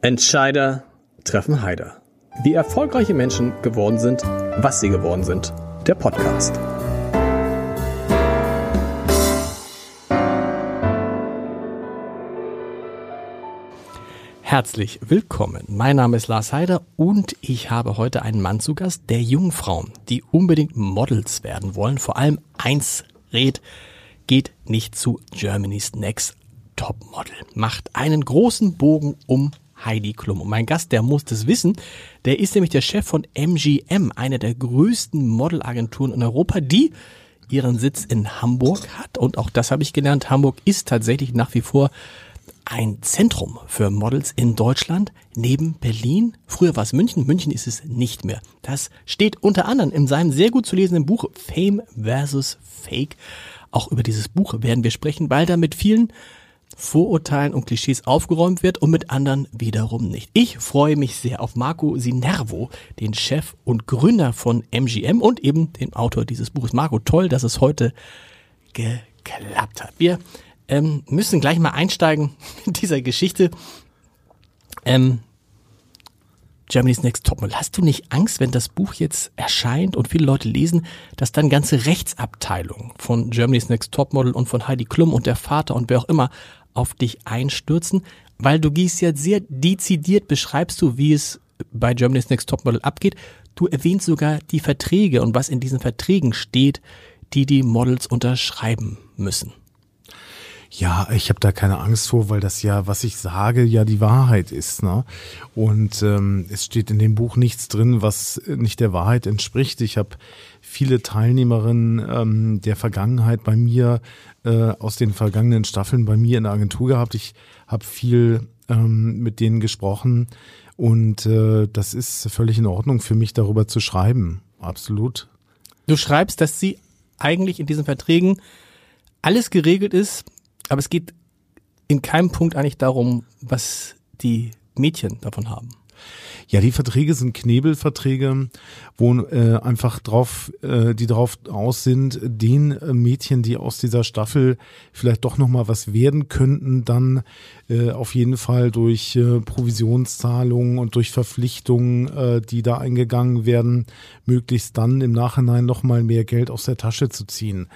Entscheider treffen Heider. Wie erfolgreiche Menschen geworden sind, was sie geworden sind. Der Podcast. Herzlich willkommen. Mein Name ist Lars Heider und ich habe heute einen Mann zu Gast, der Jungfrauen, die unbedingt Models werden wollen, vor allem eins rät, geht nicht zu Germany's Next Topmodel. Macht einen großen Bogen um Heidi Klum. Und mein Gast, der muss das wissen, der ist nämlich der Chef von MGM, einer der größten Modelagenturen in Europa, die ihren Sitz in Hamburg hat. Und auch das habe ich gelernt. Hamburg ist tatsächlich nach wie vor ein Zentrum für Models in Deutschland neben Berlin. Früher war es München, München ist es nicht mehr. Das steht unter anderem in seinem sehr gut zu lesenden Buch Fame vs. Fake. Auch über dieses Buch werden wir sprechen, weil da mit vielen Vorurteilen und Klischees aufgeräumt wird und mit anderen wiederum nicht. Ich freue mich sehr auf Marco Sinervo, den Chef und Gründer von MGM und eben den Autor dieses Buches. Marco, toll, dass es heute geklappt hat. Wir ähm, müssen gleich mal einsteigen mit dieser Geschichte. Ähm, Germany's Next Topmodel. Hast du nicht Angst, wenn das Buch jetzt erscheint und viele Leute lesen, dass dann ganze Rechtsabteilungen von Germany's Next Topmodel und von Heidi Klum und der Vater und wer auch immer auf dich einstürzen? Weil du gehst ja sehr dezidiert, beschreibst du, wie es bei Germany's Next Topmodel abgeht. Du erwähnst sogar die Verträge und was in diesen Verträgen steht, die die Models unterschreiben müssen. Ja, ich habe da keine Angst vor, weil das ja, was ich sage, ja die Wahrheit ist. Ne? Und ähm, es steht in dem Buch nichts drin, was nicht der Wahrheit entspricht. Ich habe viele Teilnehmerinnen ähm, der Vergangenheit bei mir, äh, aus den vergangenen Staffeln bei mir in der Agentur gehabt. Ich habe viel ähm, mit denen gesprochen und äh, das ist völlig in Ordnung für mich, darüber zu schreiben. Absolut. Du schreibst, dass sie eigentlich in diesen Verträgen alles geregelt ist, aber es geht in keinem Punkt eigentlich darum, was die Mädchen davon haben. Ja, die Verträge sind Knebelverträge, wo äh, einfach drauf, äh, die drauf aus sind, den äh, Mädchen, die aus dieser Staffel vielleicht doch noch mal was werden könnten, dann äh, auf jeden Fall durch äh, Provisionszahlungen und durch Verpflichtungen, äh, die da eingegangen werden, möglichst dann im Nachhinein noch mal mehr Geld aus der Tasche zu ziehen.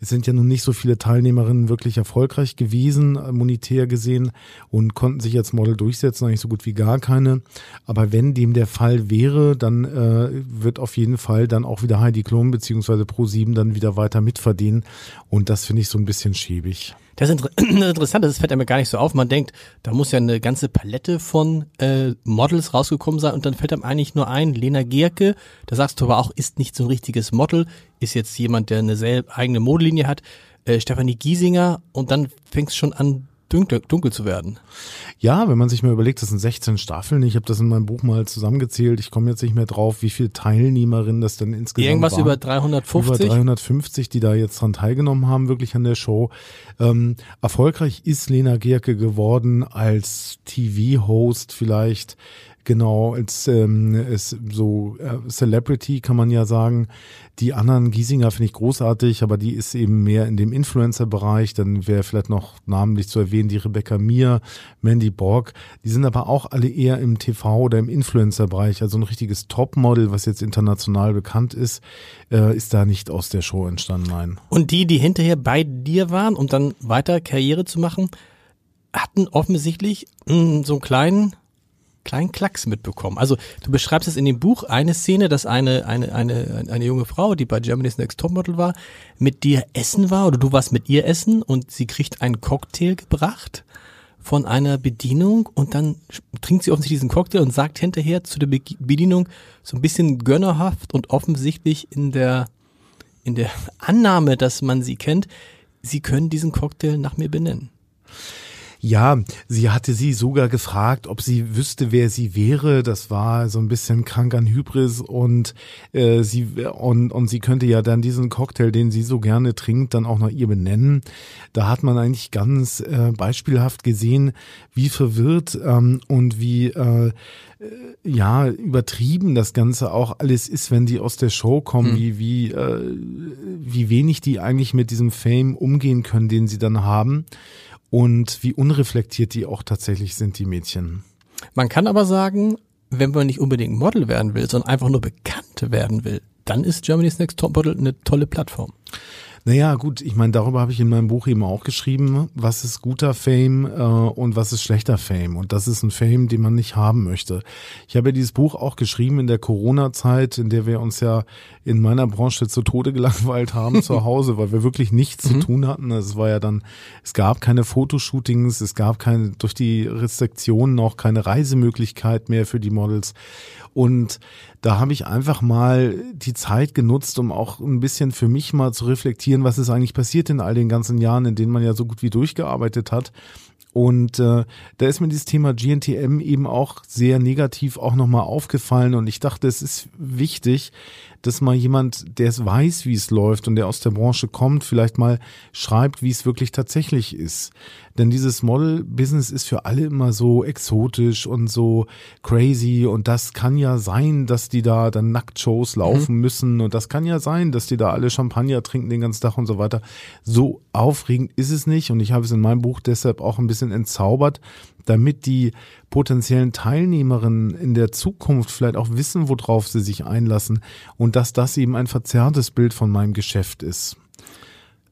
Es sind ja nun nicht so viele Teilnehmerinnen wirklich erfolgreich gewesen, äh, monetär gesehen, und konnten sich als Model durchsetzen, eigentlich so gut wie gar keine. Aber wenn dem der Fall wäre, dann äh, wird auf jeden Fall dann auch wieder Heidi Klum beziehungsweise Pro7 dann wieder weiter mitverdienen. Und das finde ich so ein bisschen schäbig. Das ist interessant, das fällt einem gar nicht so auf. Man denkt, da muss ja eine ganze Palette von äh, Models rausgekommen sein und dann fällt einem eigentlich nur ein, Lena Gerke, da sagst du aber auch, ist nicht so ein richtiges Model, ist jetzt jemand, der eine selbe eigene Modelinie hat, äh, Stefanie Giesinger und dann fängt es schon an, dunkel, dunkel zu werden. Ja, wenn man sich mal überlegt, das sind 16 Staffeln. Ich habe das in meinem Buch mal zusammengezählt. Ich komme jetzt nicht mehr drauf, wie viele Teilnehmerinnen das denn insgesamt Irgendwas waren. über 350? Über 350, die da jetzt dran teilgenommen haben, wirklich an der Show. Ähm, erfolgreich ist Lena Gerke geworden als TV-Host vielleicht Genau, als ähm, ist so äh, Celebrity kann man ja sagen. Die anderen Giesinger finde ich großartig, aber die ist eben mehr in dem Influencer-Bereich. Dann wäre vielleicht noch namentlich zu erwähnen die Rebecca Mir, Mandy Borg. Die sind aber auch alle eher im TV oder im Influencer-Bereich. Also ein richtiges Topmodel, was jetzt international bekannt ist, äh, ist da nicht aus der Show entstanden. Nein. Und die, die hinterher bei dir waren, um dann weiter Karriere zu machen, hatten offensichtlich mh, hm, so einen kleinen kleinen Klacks mitbekommen. Also du beschreibst es in dem Buch eine Szene, dass eine, eine, eine, eine junge Frau, die bei Germany's Next Topmodel war, mit dir essen war oder du warst mit ihr essen und sie kriegt einen Cocktail gebracht von einer Bedienung und dann trinkt sie offensichtlich diesen Cocktail und sagt hinterher zu der Bedienung so ein bisschen gönnerhaft und offensichtlich in der, in der Annahme, dass man sie kennt, sie können diesen Cocktail nach mir benennen. Ja, sie hatte sie sogar gefragt, ob sie wüsste, wer sie wäre. Das war so ein bisschen krank an Hybris und äh, sie und, und sie könnte ja dann diesen Cocktail, den sie so gerne trinkt, dann auch nach ihr benennen. Da hat man eigentlich ganz äh, beispielhaft gesehen, wie verwirrt ähm, und wie äh, ja, übertrieben das Ganze auch alles ist, wenn die aus der Show kommen, hm. wie, wie, äh, wie wenig die eigentlich mit diesem Fame umgehen können, den sie dann haben und wie unreflektiert die auch tatsächlich sind, die Mädchen. Man kann aber sagen, wenn man nicht unbedingt Model werden will, sondern einfach nur bekannt werden will, dann ist Germany's Next Top Model eine tolle Plattform. Naja, gut, ich meine, darüber habe ich in meinem Buch eben auch geschrieben, was ist guter Fame äh, und was ist schlechter Fame. Und das ist ein Fame, den man nicht haben möchte. Ich habe ja dieses Buch auch geschrieben in der Corona-Zeit, in der wir uns ja in meiner Branche zu Tode gelangweilt haben zu Hause, weil wir wirklich nichts zu mhm. tun hatten. Es war ja dann, es gab keine Fotoshootings, es gab keine, durch die Restriktionen auch keine Reisemöglichkeit mehr für die Models. Und da habe ich einfach mal die Zeit genutzt, um auch ein bisschen für mich mal zu reflektieren, was ist eigentlich passiert in all den ganzen Jahren, in denen man ja so gut wie durchgearbeitet hat. Und äh, da ist mir dieses Thema GNTM eben auch sehr negativ auch nochmal aufgefallen. Und ich dachte, es ist wichtig, dass mal jemand, der es weiß, wie es läuft und der aus der Branche kommt, vielleicht mal schreibt, wie es wirklich tatsächlich ist. Denn dieses Model-Business ist für alle immer so exotisch und so crazy und das kann ja sein, dass die da dann Nacktshows laufen mhm. müssen und das kann ja sein, dass die da alle Champagner trinken den ganzen Tag und so weiter. So aufregend ist es nicht und ich habe es in meinem Buch deshalb auch ein bisschen entzaubert, damit die potenziellen Teilnehmerinnen in der Zukunft vielleicht auch wissen, worauf sie sich einlassen und dass das eben ein verzerrtes Bild von meinem Geschäft ist.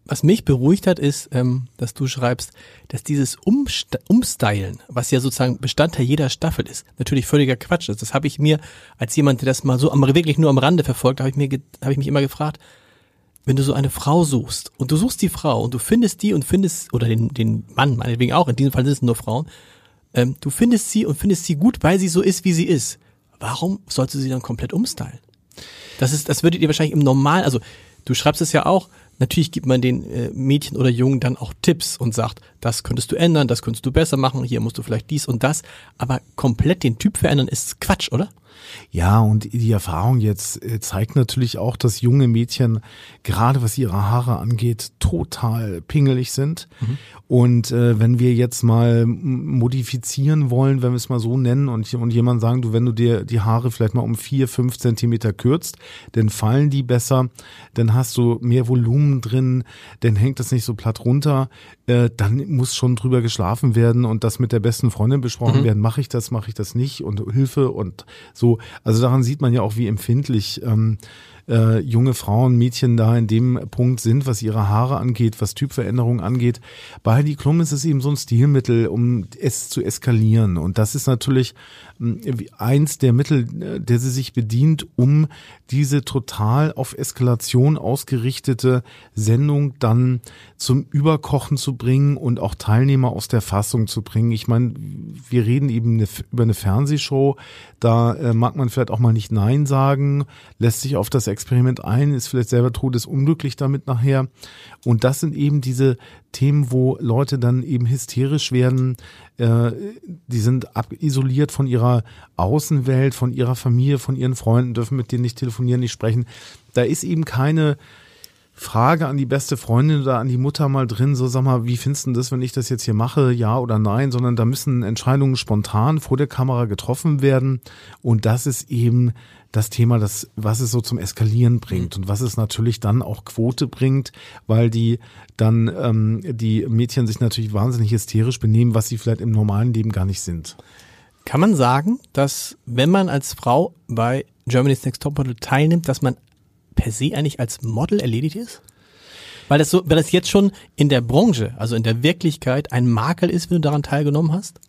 Was mich beruhigt hat, ist, ähm, dass du schreibst, dass dieses Umst Umstylen, was ja sozusagen Bestandteil jeder Staffel ist, natürlich völliger Quatsch ist. Das habe ich mir als jemand, der das mal so am, wirklich nur am Rande verfolgt, habe ich mir habe ich mich immer gefragt, wenn du so eine Frau suchst und du suchst die Frau und du findest die und findest oder den den Mann meinetwegen auch, in diesem Fall sind es nur Frauen ähm, du findest sie und findest sie gut, weil sie so ist, wie sie ist. Warum sollst du sie dann komplett umstylen? Das ist, das würdet ihr wahrscheinlich im Normalen, also du schreibst es ja auch, natürlich gibt man den äh, Mädchen oder Jungen dann auch Tipps und sagt, das könntest du ändern, das könntest du besser machen, hier musst du vielleicht dies und das, aber komplett den Typ verändern ist Quatsch, oder? Ja, und die Erfahrung jetzt äh, zeigt natürlich auch, dass junge Mädchen, gerade was ihre Haare angeht, total pingelig sind. Mhm. Und äh, wenn wir jetzt mal modifizieren wollen, wenn wir es mal so nennen, und, und jemand sagen, du, wenn du dir die Haare vielleicht mal um vier, fünf Zentimeter kürzt, dann fallen die besser, dann hast du mehr Volumen drin, dann hängt das nicht so platt runter, äh, dann muss schon drüber geschlafen werden und das mit der besten Freundin besprochen mhm. werden, mache ich das, mache ich das nicht und Hilfe und so also daran sieht man ja auch, wie empfindlich ähm, äh, junge Frauen, Mädchen da in dem Punkt sind, was ihre Haare angeht, was Typveränderungen angeht. Bei Heidi Klum ist es eben so ein Stilmittel, um es zu eskalieren. Und das ist natürlich eins der Mittel, äh, der sie sich bedient, um diese total auf Eskalation ausgerichtete Sendung dann zum Überkochen zu bringen und auch Teilnehmer aus der Fassung zu bringen. Ich meine, wir reden eben eine, über eine Fernsehshow, da äh, mag man vielleicht auch mal nicht Nein sagen, lässt sich auf das Experiment ein, ist vielleicht selber todesunglücklich damit nachher. Und das sind eben diese Themen, wo Leute dann eben hysterisch werden, äh, die sind ab isoliert von ihrer Außenwelt, von ihrer Familie, von ihren Freunden, dürfen mit denen nicht telefonieren, nicht sprechen. Da ist eben keine Frage an die beste Freundin oder an die Mutter mal drin, so sag mal, wie findest du das, wenn ich das jetzt hier mache, ja oder nein, sondern da müssen Entscheidungen spontan vor der Kamera getroffen werden. Und das ist eben das Thema, das, was es so zum Eskalieren bringt. Und was es natürlich dann auch Quote bringt, weil die dann ähm, die Mädchen sich natürlich wahnsinnig hysterisch benehmen, was sie vielleicht im normalen Leben gar nicht sind. Kann man sagen, dass wenn man als Frau bei Germany's Next Topmodel teilnimmt, dass man per se eigentlich als Model erledigt ist? Weil das so, weil das jetzt schon in der Branche, also in der Wirklichkeit ein Makel ist, wenn du daran teilgenommen hast?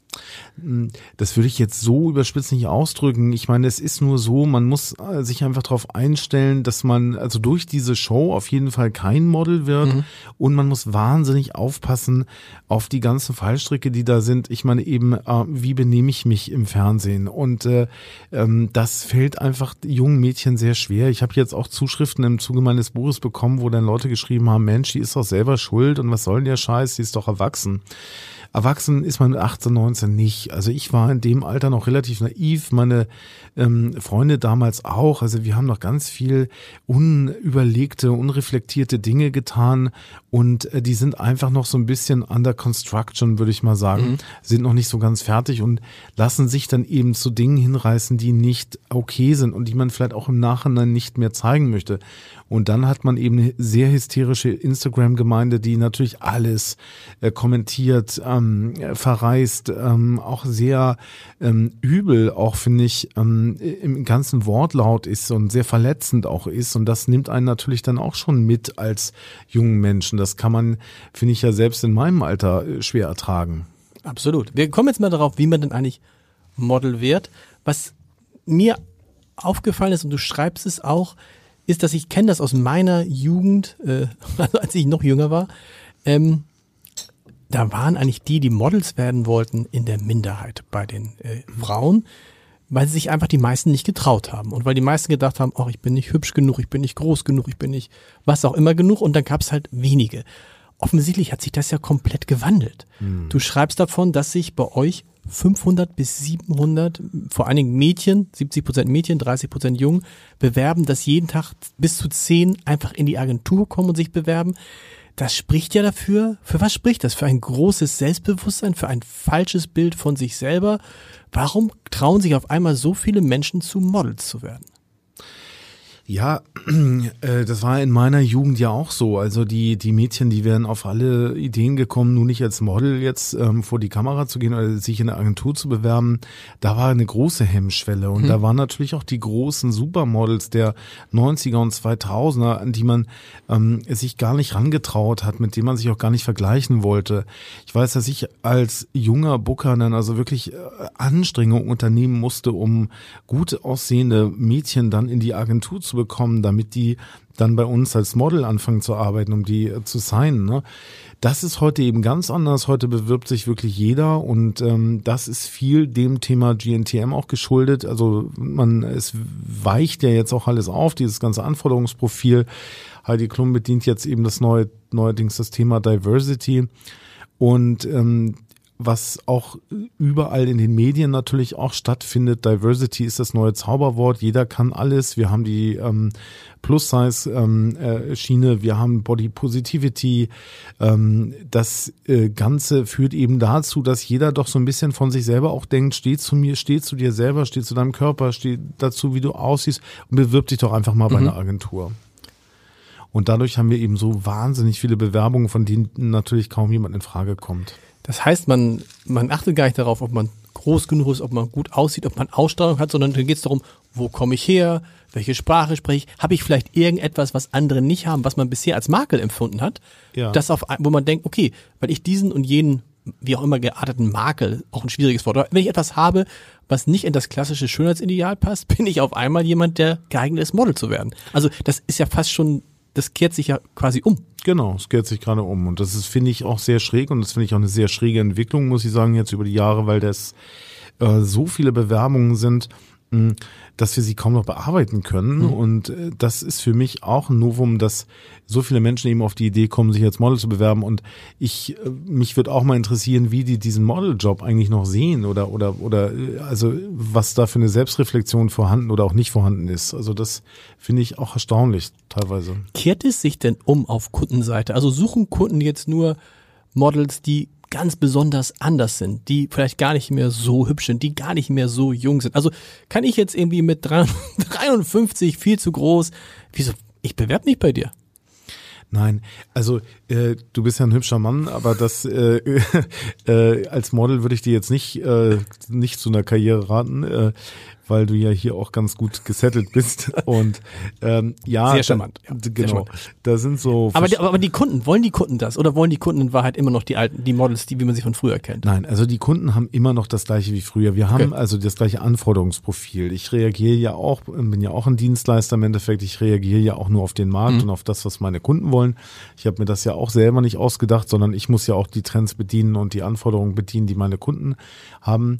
Hm, das würde ich jetzt so überspitzt nicht ausdrücken. Ich meine, es ist nur so, man muss äh, sich einfach darauf einstellen, dass man also durch diese Show auf jeden Fall kein Model wird mhm. und man muss wahnsinnig aufpassen auf die ganzen Fallstricke, die da sind. Ich meine eben, äh, wie benehme ich mich im Fernsehen? Und äh, ähm, das fällt einfach jungen Mädchen sehr schwer. Ich habe jetzt auch Zuschriften im Zuge meines Buches bekommen, wo dann Leute geschrieben haben, Mensch, die ist doch selber schuld und was soll denn der Scheiß, die ist doch erwachsen. Erwachsen ist man mit 18, 19 nicht. Also ich war in dem Alter noch relativ naiv, meine ähm, Freunde damals auch. Also wir haben noch ganz viel unüberlegte, unreflektierte Dinge getan und äh, die sind einfach noch so ein bisschen under construction, würde ich mal sagen, mhm. sind noch nicht so ganz fertig und lassen sich dann eben zu Dingen hinreißen, die nicht okay sind und die man vielleicht auch im Nachhinein nicht mehr zeigen möchte. Und dann hat man eben eine sehr hysterische Instagram-Gemeinde, die natürlich alles äh, kommentiert, äh, ähm, verreist, ähm, auch sehr ähm, übel, auch finde ich, ähm, im ganzen Wortlaut ist und sehr verletzend auch ist. Und das nimmt einen natürlich dann auch schon mit als jungen Menschen. Das kann man, finde ich ja selbst in meinem Alter äh, schwer ertragen. Absolut. Wir kommen jetzt mal darauf, wie man denn eigentlich Model wird. Was mir aufgefallen ist, und du schreibst es auch, ist, dass ich kenne das aus meiner Jugend, äh, also als ich noch jünger war. Ähm, da waren eigentlich die, die Models werden wollten, in der Minderheit bei den äh, Frauen, weil sie sich einfach die meisten nicht getraut haben und weil die meisten gedacht haben, ach, ich bin nicht hübsch genug, ich bin nicht groß genug, ich bin nicht was auch immer genug und dann gab es halt wenige. Offensichtlich hat sich das ja komplett gewandelt. Hm. Du schreibst davon, dass sich bei euch 500 bis 700, vor allen Dingen Mädchen, 70 Prozent Mädchen, 30 Prozent Jungen, bewerben, dass jeden Tag bis zu 10 einfach in die Agentur kommen und sich bewerben. Das spricht ja dafür. Für was spricht das? Für ein großes Selbstbewusstsein, für ein falsches Bild von sich selber? Warum trauen sich auf einmal so viele Menschen zu Models zu werden? Ja, äh, das war in meiner Jugend ja auch so. Also die, die Mädchen, die wären auf alle Ideen gekommen, nur nicht als Model jetzt ähm, vor die Kamera zu gehen oder sich in der Agentur zu bewerben. Da war eine große Hemmschwelle. Und hm. da waren natürlich auch die großen Supermodels der 90er und 2000er, an die man ähm, sich gar nicht rangetraut hat, mit denen man sich auch gar nicht vergleichen wollte. Ich weiß, dass ich als junger Booker dann also wirklich äh, Anstrengungen unternehmen musste, um gut aussehende Mädchen dann in die Agentur zu bekommen, damit die dann bei uns als Model anfangen zu arbeiten, um die äh, zu signen. Ne? Das ist heute eben ganz anders. Heute bewirbt sich wirklich jeder und ähm, das ist viel dem Thema GNTM auch geschuldet. Also man, es weicht ja jetzt auch alles auf, dieses ganze Anforderungsprofil. Heidi Klum bedient jetzt eben das neue, neuerdings das Thema Diversity. Und ähm, was auch überall in den Medien natürlich auch stattfindet. Diversity ist das neue Zauberwort. Jeder kann alles. Wir haben die ähm, Plus-Size-Schiene, ähm, äh, wir haben Body Positivity. Ähm, das äh, Ganze führt eben dazu, dass jeder doch so ein bisschen von sich selber auch denkt, steh zu mir, steh zu dir selber, steh zu deinem Körper, steh dazu, wie du aussiehst und bewirb dich doch einfach mal mhm. bei einer Agentur. Und dadurch haben wir eben so wahnsinnig viele Bewerbungen, von denen natürlich kaum jemand in Frage kommt. Das heißt, man, man achtet gar nicht darauf, ob man groß genug ist, ob man gut aussieht, ob man Ausstrahlung hat, sondern dann geht es darum, wo komme ich her, welche Sprache spreche ich, habe ich vielleicht irgendetwas, was andere nicht haben, was man bisher als Makel empfunden hat, ja. das auf, wo man denkt, okay, weil ich diesen und jenen, wie auch immer gearteten Makel, auch ein schwieriges Wort, wenn ich etwas habe, was nicht in das klassische Schönheitsideal passt, bin ich auf einmal jemand, der geeignet ist, Model zu werden. Also das ist ja fast schon das kehrt sich ja quasi um. Genau, es kehrt sich gerade um. Und das ist, finde ich, auch sehr schräg und das finde ich auch eine sehr schräge Entwicklung, muss ich sagen, jetzt über die Jahre, weil das äh, so viele Bewerbungen sind dass wir sie kaum noch bearbeiten können. Mhm. Und äh, das ist für mich auch ein Novum, dass so viele Menschen eben auf die Idee kommen, sich als Model zu bewerben. Und ich, äh, mich würde auch mal interessieren, wie die diesen Modeljob eigentlich noch sehen oder, oder, oder, äh, also was da für eine Selbstreflexion vorhanden oder auch nicht vorhanden ist. Also das finde ich auch erstaunlich teilweise. Kehrt es sich denn um auf Kundenseite? Also suchen Kunden jetzt nur Models, die ganz besonders anders sind, die vielleicht gar nicht mehr so hübsch sind, die gar nicht mehr so jung sind. Also kann ich jetzt irgendwie mit 53 viel zu groß, wieso, ich bewerbe mich bei dir. Nein, also äh, du bist ja ein hübscher Mann, aber das äh, äh, als Model würde ich dir jetzt nicht äh, nicht zu einer Karriere raten. Äh, weil du ja hier auch ganz gut gesettelt bist. Und ähm, ja, sehr charmant. Ja, genau. Charmant. Da sind so. Aber die, aber die Kunden wollen die Kunden das oder wollen die Kunden in Wahrheit immer noch die alten, die Models, die wie man sie von früher kennt? Nein, also die Kunden haben immer noch das gleiche wie früher. Wir haben okay. also das gleiche Anforderungsprofil. Ich reagiere ja auch, bin ja auch ein Dienstleister im Endeffekt. Ich reagiere ja auch nur auf den Markt mhm. und auf das, was meine Kunden wollen. Ich habe mir das ja auch selber nicht ausgedacht, sondern ich muss ja auch die Trends bedienen und die Anforderungen bedienen, die meine Kunden haben.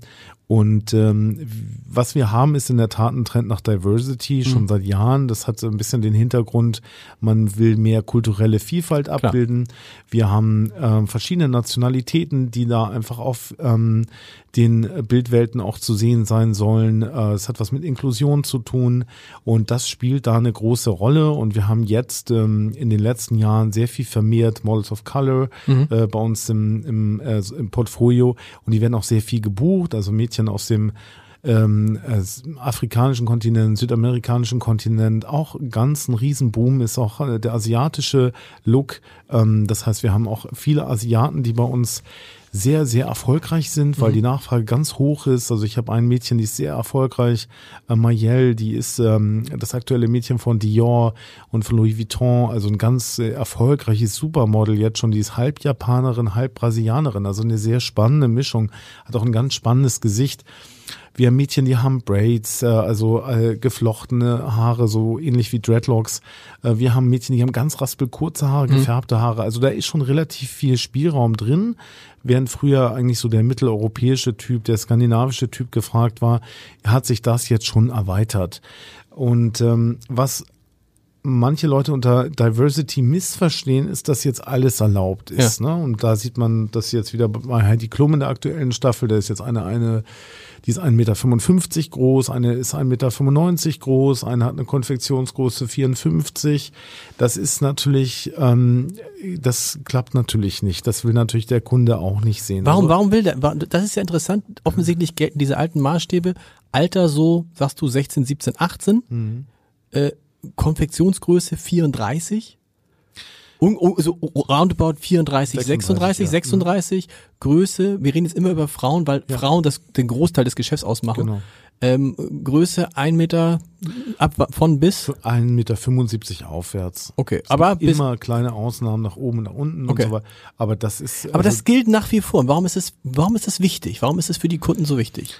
Und ähm, was wir haben, ist in der Tat ein Trend nach Diversity schon mhm. seit Jahren. Das hat so ein bisschen den Hintergrund, man will mehr kulturelle Vielfalt abbilden. Klar. Wir haben ähm, verschiedene Nationalitäten, die da einfach auf ähm, den Bildwelten auch zu sehen sein sollen. Äh, es hat was mit Inklusion zu tun und das spielt da eine große Rolle. Und wir haben jetzt ähm, in den letzten Jahren sehr viel vermehrt Models of Color mhm. äh, bei uns im, im, äh, im Portfolio und die werden auch sehr viel gebucht. Also Mädchen aus dem ähm, äh, afrikanischen Kontinent, südamerikanischen Kontinent, auch ganz ein Riesenboom ist auch äh, der asiatische Look. Ähm, das heißt, wir haben auch viele Asiaten, die bei uns sehr, sehr erfolgreich sind, weil mhm. die Nachfrage ganz hoch ist. Also ich habe ein Mädchen, die ist sehr erfolgreich, äh, Mayel, die ist ähm, das aktuelle Mädchen von Dior und von Louis Vuitton, also ein ganz äh, erfolgreiches Supermodel jetzt schon, die ist halb Japanerin, halb Brasilianerin, also eine sehr spannende Mischung, hat auch ein ganz spannendes Gesicht. Wir haben Mädchen, die haben Braids, äh, also äh, geflochtene Haare, so ähnlich wie Dreadlocks. Äh, wir haben Mädchen, die haben ganz raspelkurze Haare, mhm. gefärbte Haare. Also da ist schon relativ viel Spielraum drin. Während früher eigentlich so der mitteleuropäische Typ, der skandinavische Typ gefragt war, hat sich das jetzt schon erweitert. Und ähm, was manche Leute unter Diversity missverstehen, ist, dass jetzt alles erlaubt ist. Ja. Ne? Und da sieht man das jetzt wieder bei Heidi Klum in der aktuellen Staffel. Da ist jetzt eine, eine die ist 1,55 Meter groß, eine ist 1,95 Meter groß, eine hat eine Konfektionsgröße 54. Das ist natürlich, ähm, das klappt natürlich nicht. Das will natürlich der Kunde auch nicht sehen. Warum, also, warum will der? Das ist ja interessant. Offensichtlich gelten diese alten Maßstäbe. Alter so, sagst du 16, 17, 18. Mhm. Äh, Konfektionsgröße 34. Um, um, so roundabout 34, 36, 36, ja. 36 mhm. Größe. Wir reden jetzt immer über Frauen, weil ja. Frauen das, den Großteil des Geschäfts ausmachen. Genau. Ähm, Größe ein Meter ab von bis? Ein Meter 75 aufwärts. Okay, aber bis immer kleine Ausnahmen nach oben und nach unten okay. und so weiter. Aber das ist. Aber also das gilt nach wie vor. Warum ist es, warum ist das wichtig? Warum ist es für die Kunden so wichtig?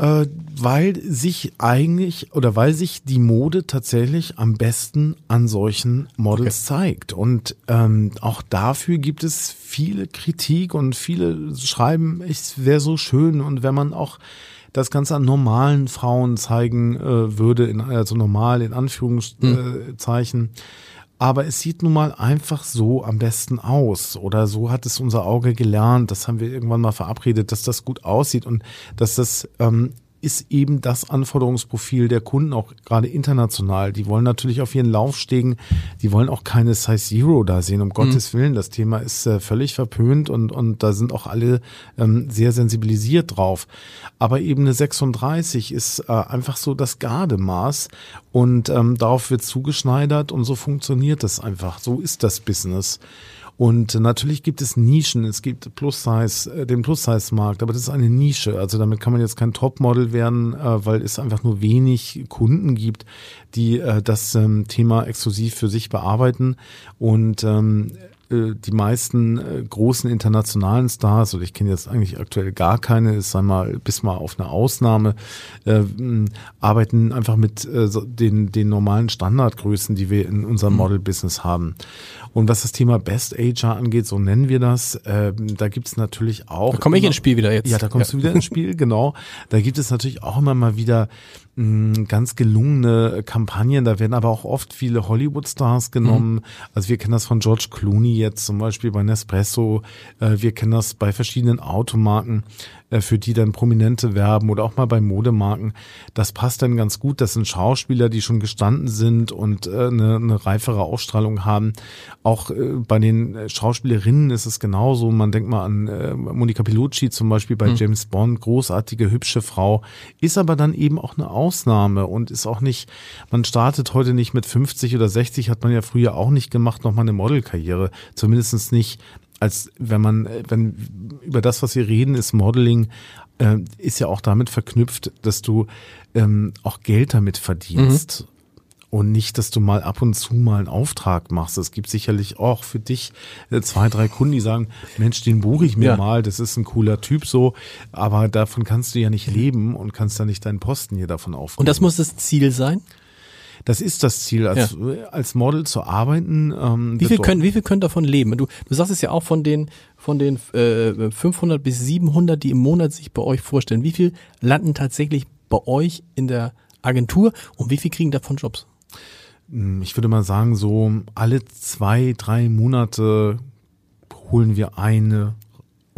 Äh, weil sich eigentlich oder weil sich die Mode tatsächlich am besten an solchen Models okay. zeigt. Und ähm, auch dafür gibt es viele Kritik und viele schreiben, es wäre so schön und wenn man auch das Ganze an normalen Frauen zeigen äh, würde, in, also normal in Anführungszeichen. Hm. Aber es sieht nun mal einfach so am besten aus. Oder so hat es unser Auge gelernt. Das haben wir irgendwann mal verabredet, dass das gut aussieht und dass das ähm, ist eben das Anforderungsprofil der Kunden, auch gerade international. Die wollen natürlich auf ihren Laufstegen, die wollen auch keine Size Zero da sehen, um mhm. Gottes Willen. Das Thema ist äh, völlig verpönt und, und da sind auch alle ähm, sehr sensibilisiert drauf. Aber eben eine 36 ist äh, einfach so das Gardemaß und ähm, darauf wird zugeschneidert und so funktioniert das einfach. So ist das Business. Und natürlich gibt es Nischen. Es gibt Plus-Size, äh, den Plus-Size-Markt, aber das ist eine Nische. Also damit kann man jetzt kein Topmodel werden, äh, weil es einfach nur wenig Kunden gibt, die äh, das ähm, Thema exklusiv für sich bearbeiten. Und ähm, äh, die meisten äh, großen internationalen Stars, oder ich kenne jetzt eigentlich aktuell gar keine, ist einmal bis mal auf eine Ausnahme, äh, arbeiten einfach mit äh, den, den normalen Standardgrößen, die wir in unserem mhm. Model-Business haben. Und was das Thema Best Ager angeht, so nennen wir das, äh, da gibt es natürlich auch. Da komme ich ins Spiel wieder jetzt. Ja, da kommst ja. du wieder ins Spiel, genau. Da gibt es natürlich auch immer mal wieder mh, ganz gelungene Kampagnen. Da werden aber auch oft viele Hollywood-Stars genommen. Mhm. Also wir kennen das von George Clooney jetzt zum Beispiel bei Nespresso. Äh, wir kennen das bei verschiedenen Automarken. Äh, für die dann Prominente werben oder auch mal bei Modemarken. Das passt dann ganz gut. Das sind Schauspieler, die schon gestanden sind und äh, eine, eine reifere Ausstrahlung haben. Auch äh, bei den Schauspielerinnen ist es genauso. Man denkt mal an Monica Pilucci zum Beispiel bei mhm. James Bond, großartige, hübsche Frau, ist aber dann eben auch eine Ausnahme und ist auch nicht, man startet heute nicht mit 50 oder 60, hat man ja früher auch nicht gemacht, nochmal eine Modelkarriere. Zumindest nicht als wenn man, wenn über das, was wir reden, ist Modeling, äh, ist ja auch damit verknüpft, dass du ähm, auch Geld damit verdienst. Mhm. Und nicht, dass du mal ab und zu mal einen Auftrag machst. Es gibt sicherlich auch für dich äh, zwei, drei Kunden, die sagen, Mensch, den buche ich mir ja. mal, das ist ein cooler Typ so, aber davon kannst du ja nicht leben und kannst ja nicht deinen Posten hier davon aufnehmen. Und das muss das Ziel sein? Das ist das Ziel, als, ja. als Model zu arbeiten. Ähm, wie viel können, wie viel können davon leben? Du, du sagst es ja auch von den, von den äh, 500 bis 700, die im Monat sich bei euch vorstellen. Wie viel landen tatsächlich bei euch in der Agentur und wie viel kriegen davon Jobs? Hm, ich würde mal sagen, so alle zwei, drei Monate holen wir eine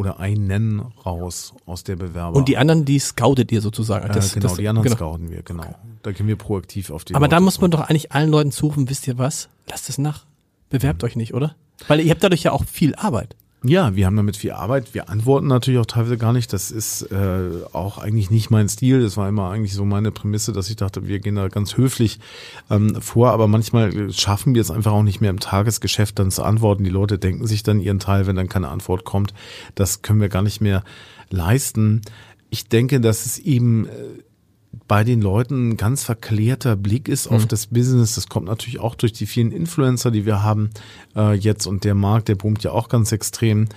oder einen raus aus der Bewerbung. Und die anderen, die scoutet ihr sozusagen? Das, äh, genau, das, die anderen genau. scouten wir, genau. Okay. Da gehen wir proaktiv auf die Aber Leute da muss man doch eigentlich allen Leuten suchen, wisst ihr was? Lasst es nach. Bewerbt mhm. euch nicht, oder? Weil ihr habt dadurch ja auch viel Arbeit. Ja, wir haben damit viel Arbeit. Wir antworten natürlich auch teilweise gar nicht. Das ist äh, auch eigentlich nicht mein Stil. Das war immer eigentlich so meine Prämisse, dass ich dachte, wir gehen da ganz höflich ähm, vor. Aber manchmal schaffen wir es einfach auch nicht mehr im Tagesgeschäft dann zu antworten. Die Leute denken sich dann ihren Teil, wenn dann keine Antwort kommt. Das können wir gar nicht mehr leisten. Ich denke, dass es eben äh, bei den Leuten ein ganz verklärter Blick ist auf mhm. das Business. Das kommt natürlich auch durch die vielen Influencer, die wir haben äh, jetzt und der Markt, der boomt ja auch ganz extrem.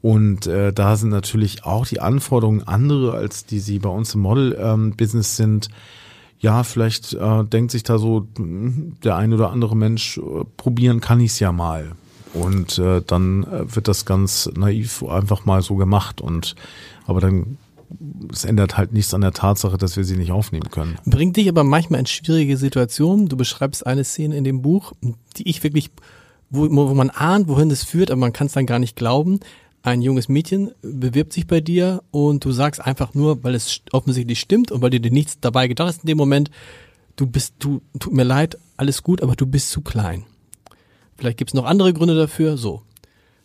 Und äh, da sind natürlich auch die Anforderungen andere, als die sie bei uns im Model-Business ähm, sind. Ja, vielleicht äh, denkt sich da so hm, der ein oder andere Mensch, äh, probieren kann ich's ja mal. Und äh, dann äh, wird das ganz naiv einfach mal so gemacht. Und aber dann es ändert halt nichts an der Tatsache, dass wir sie nicht aufnehmen können. Bringt dich aber manchmal in schwierige Situationen. Du beschreibst eine Szene in dem Buch, die ich wirklich, wo, wo man ahnt, wohin das führt, aber man kann es dann gar nicht glauben. Ein junges Mädchen bewirbt sich bei dir und du sagst einfach nur, weil es offensichtlich stimmt und weil du dir nichts dabei gedacht hast in dem Moment, du bist, du, tut mir leid, alles gut, aber du bist zu klein. Vielleicht gibt es noch andere Gründe dafür, so.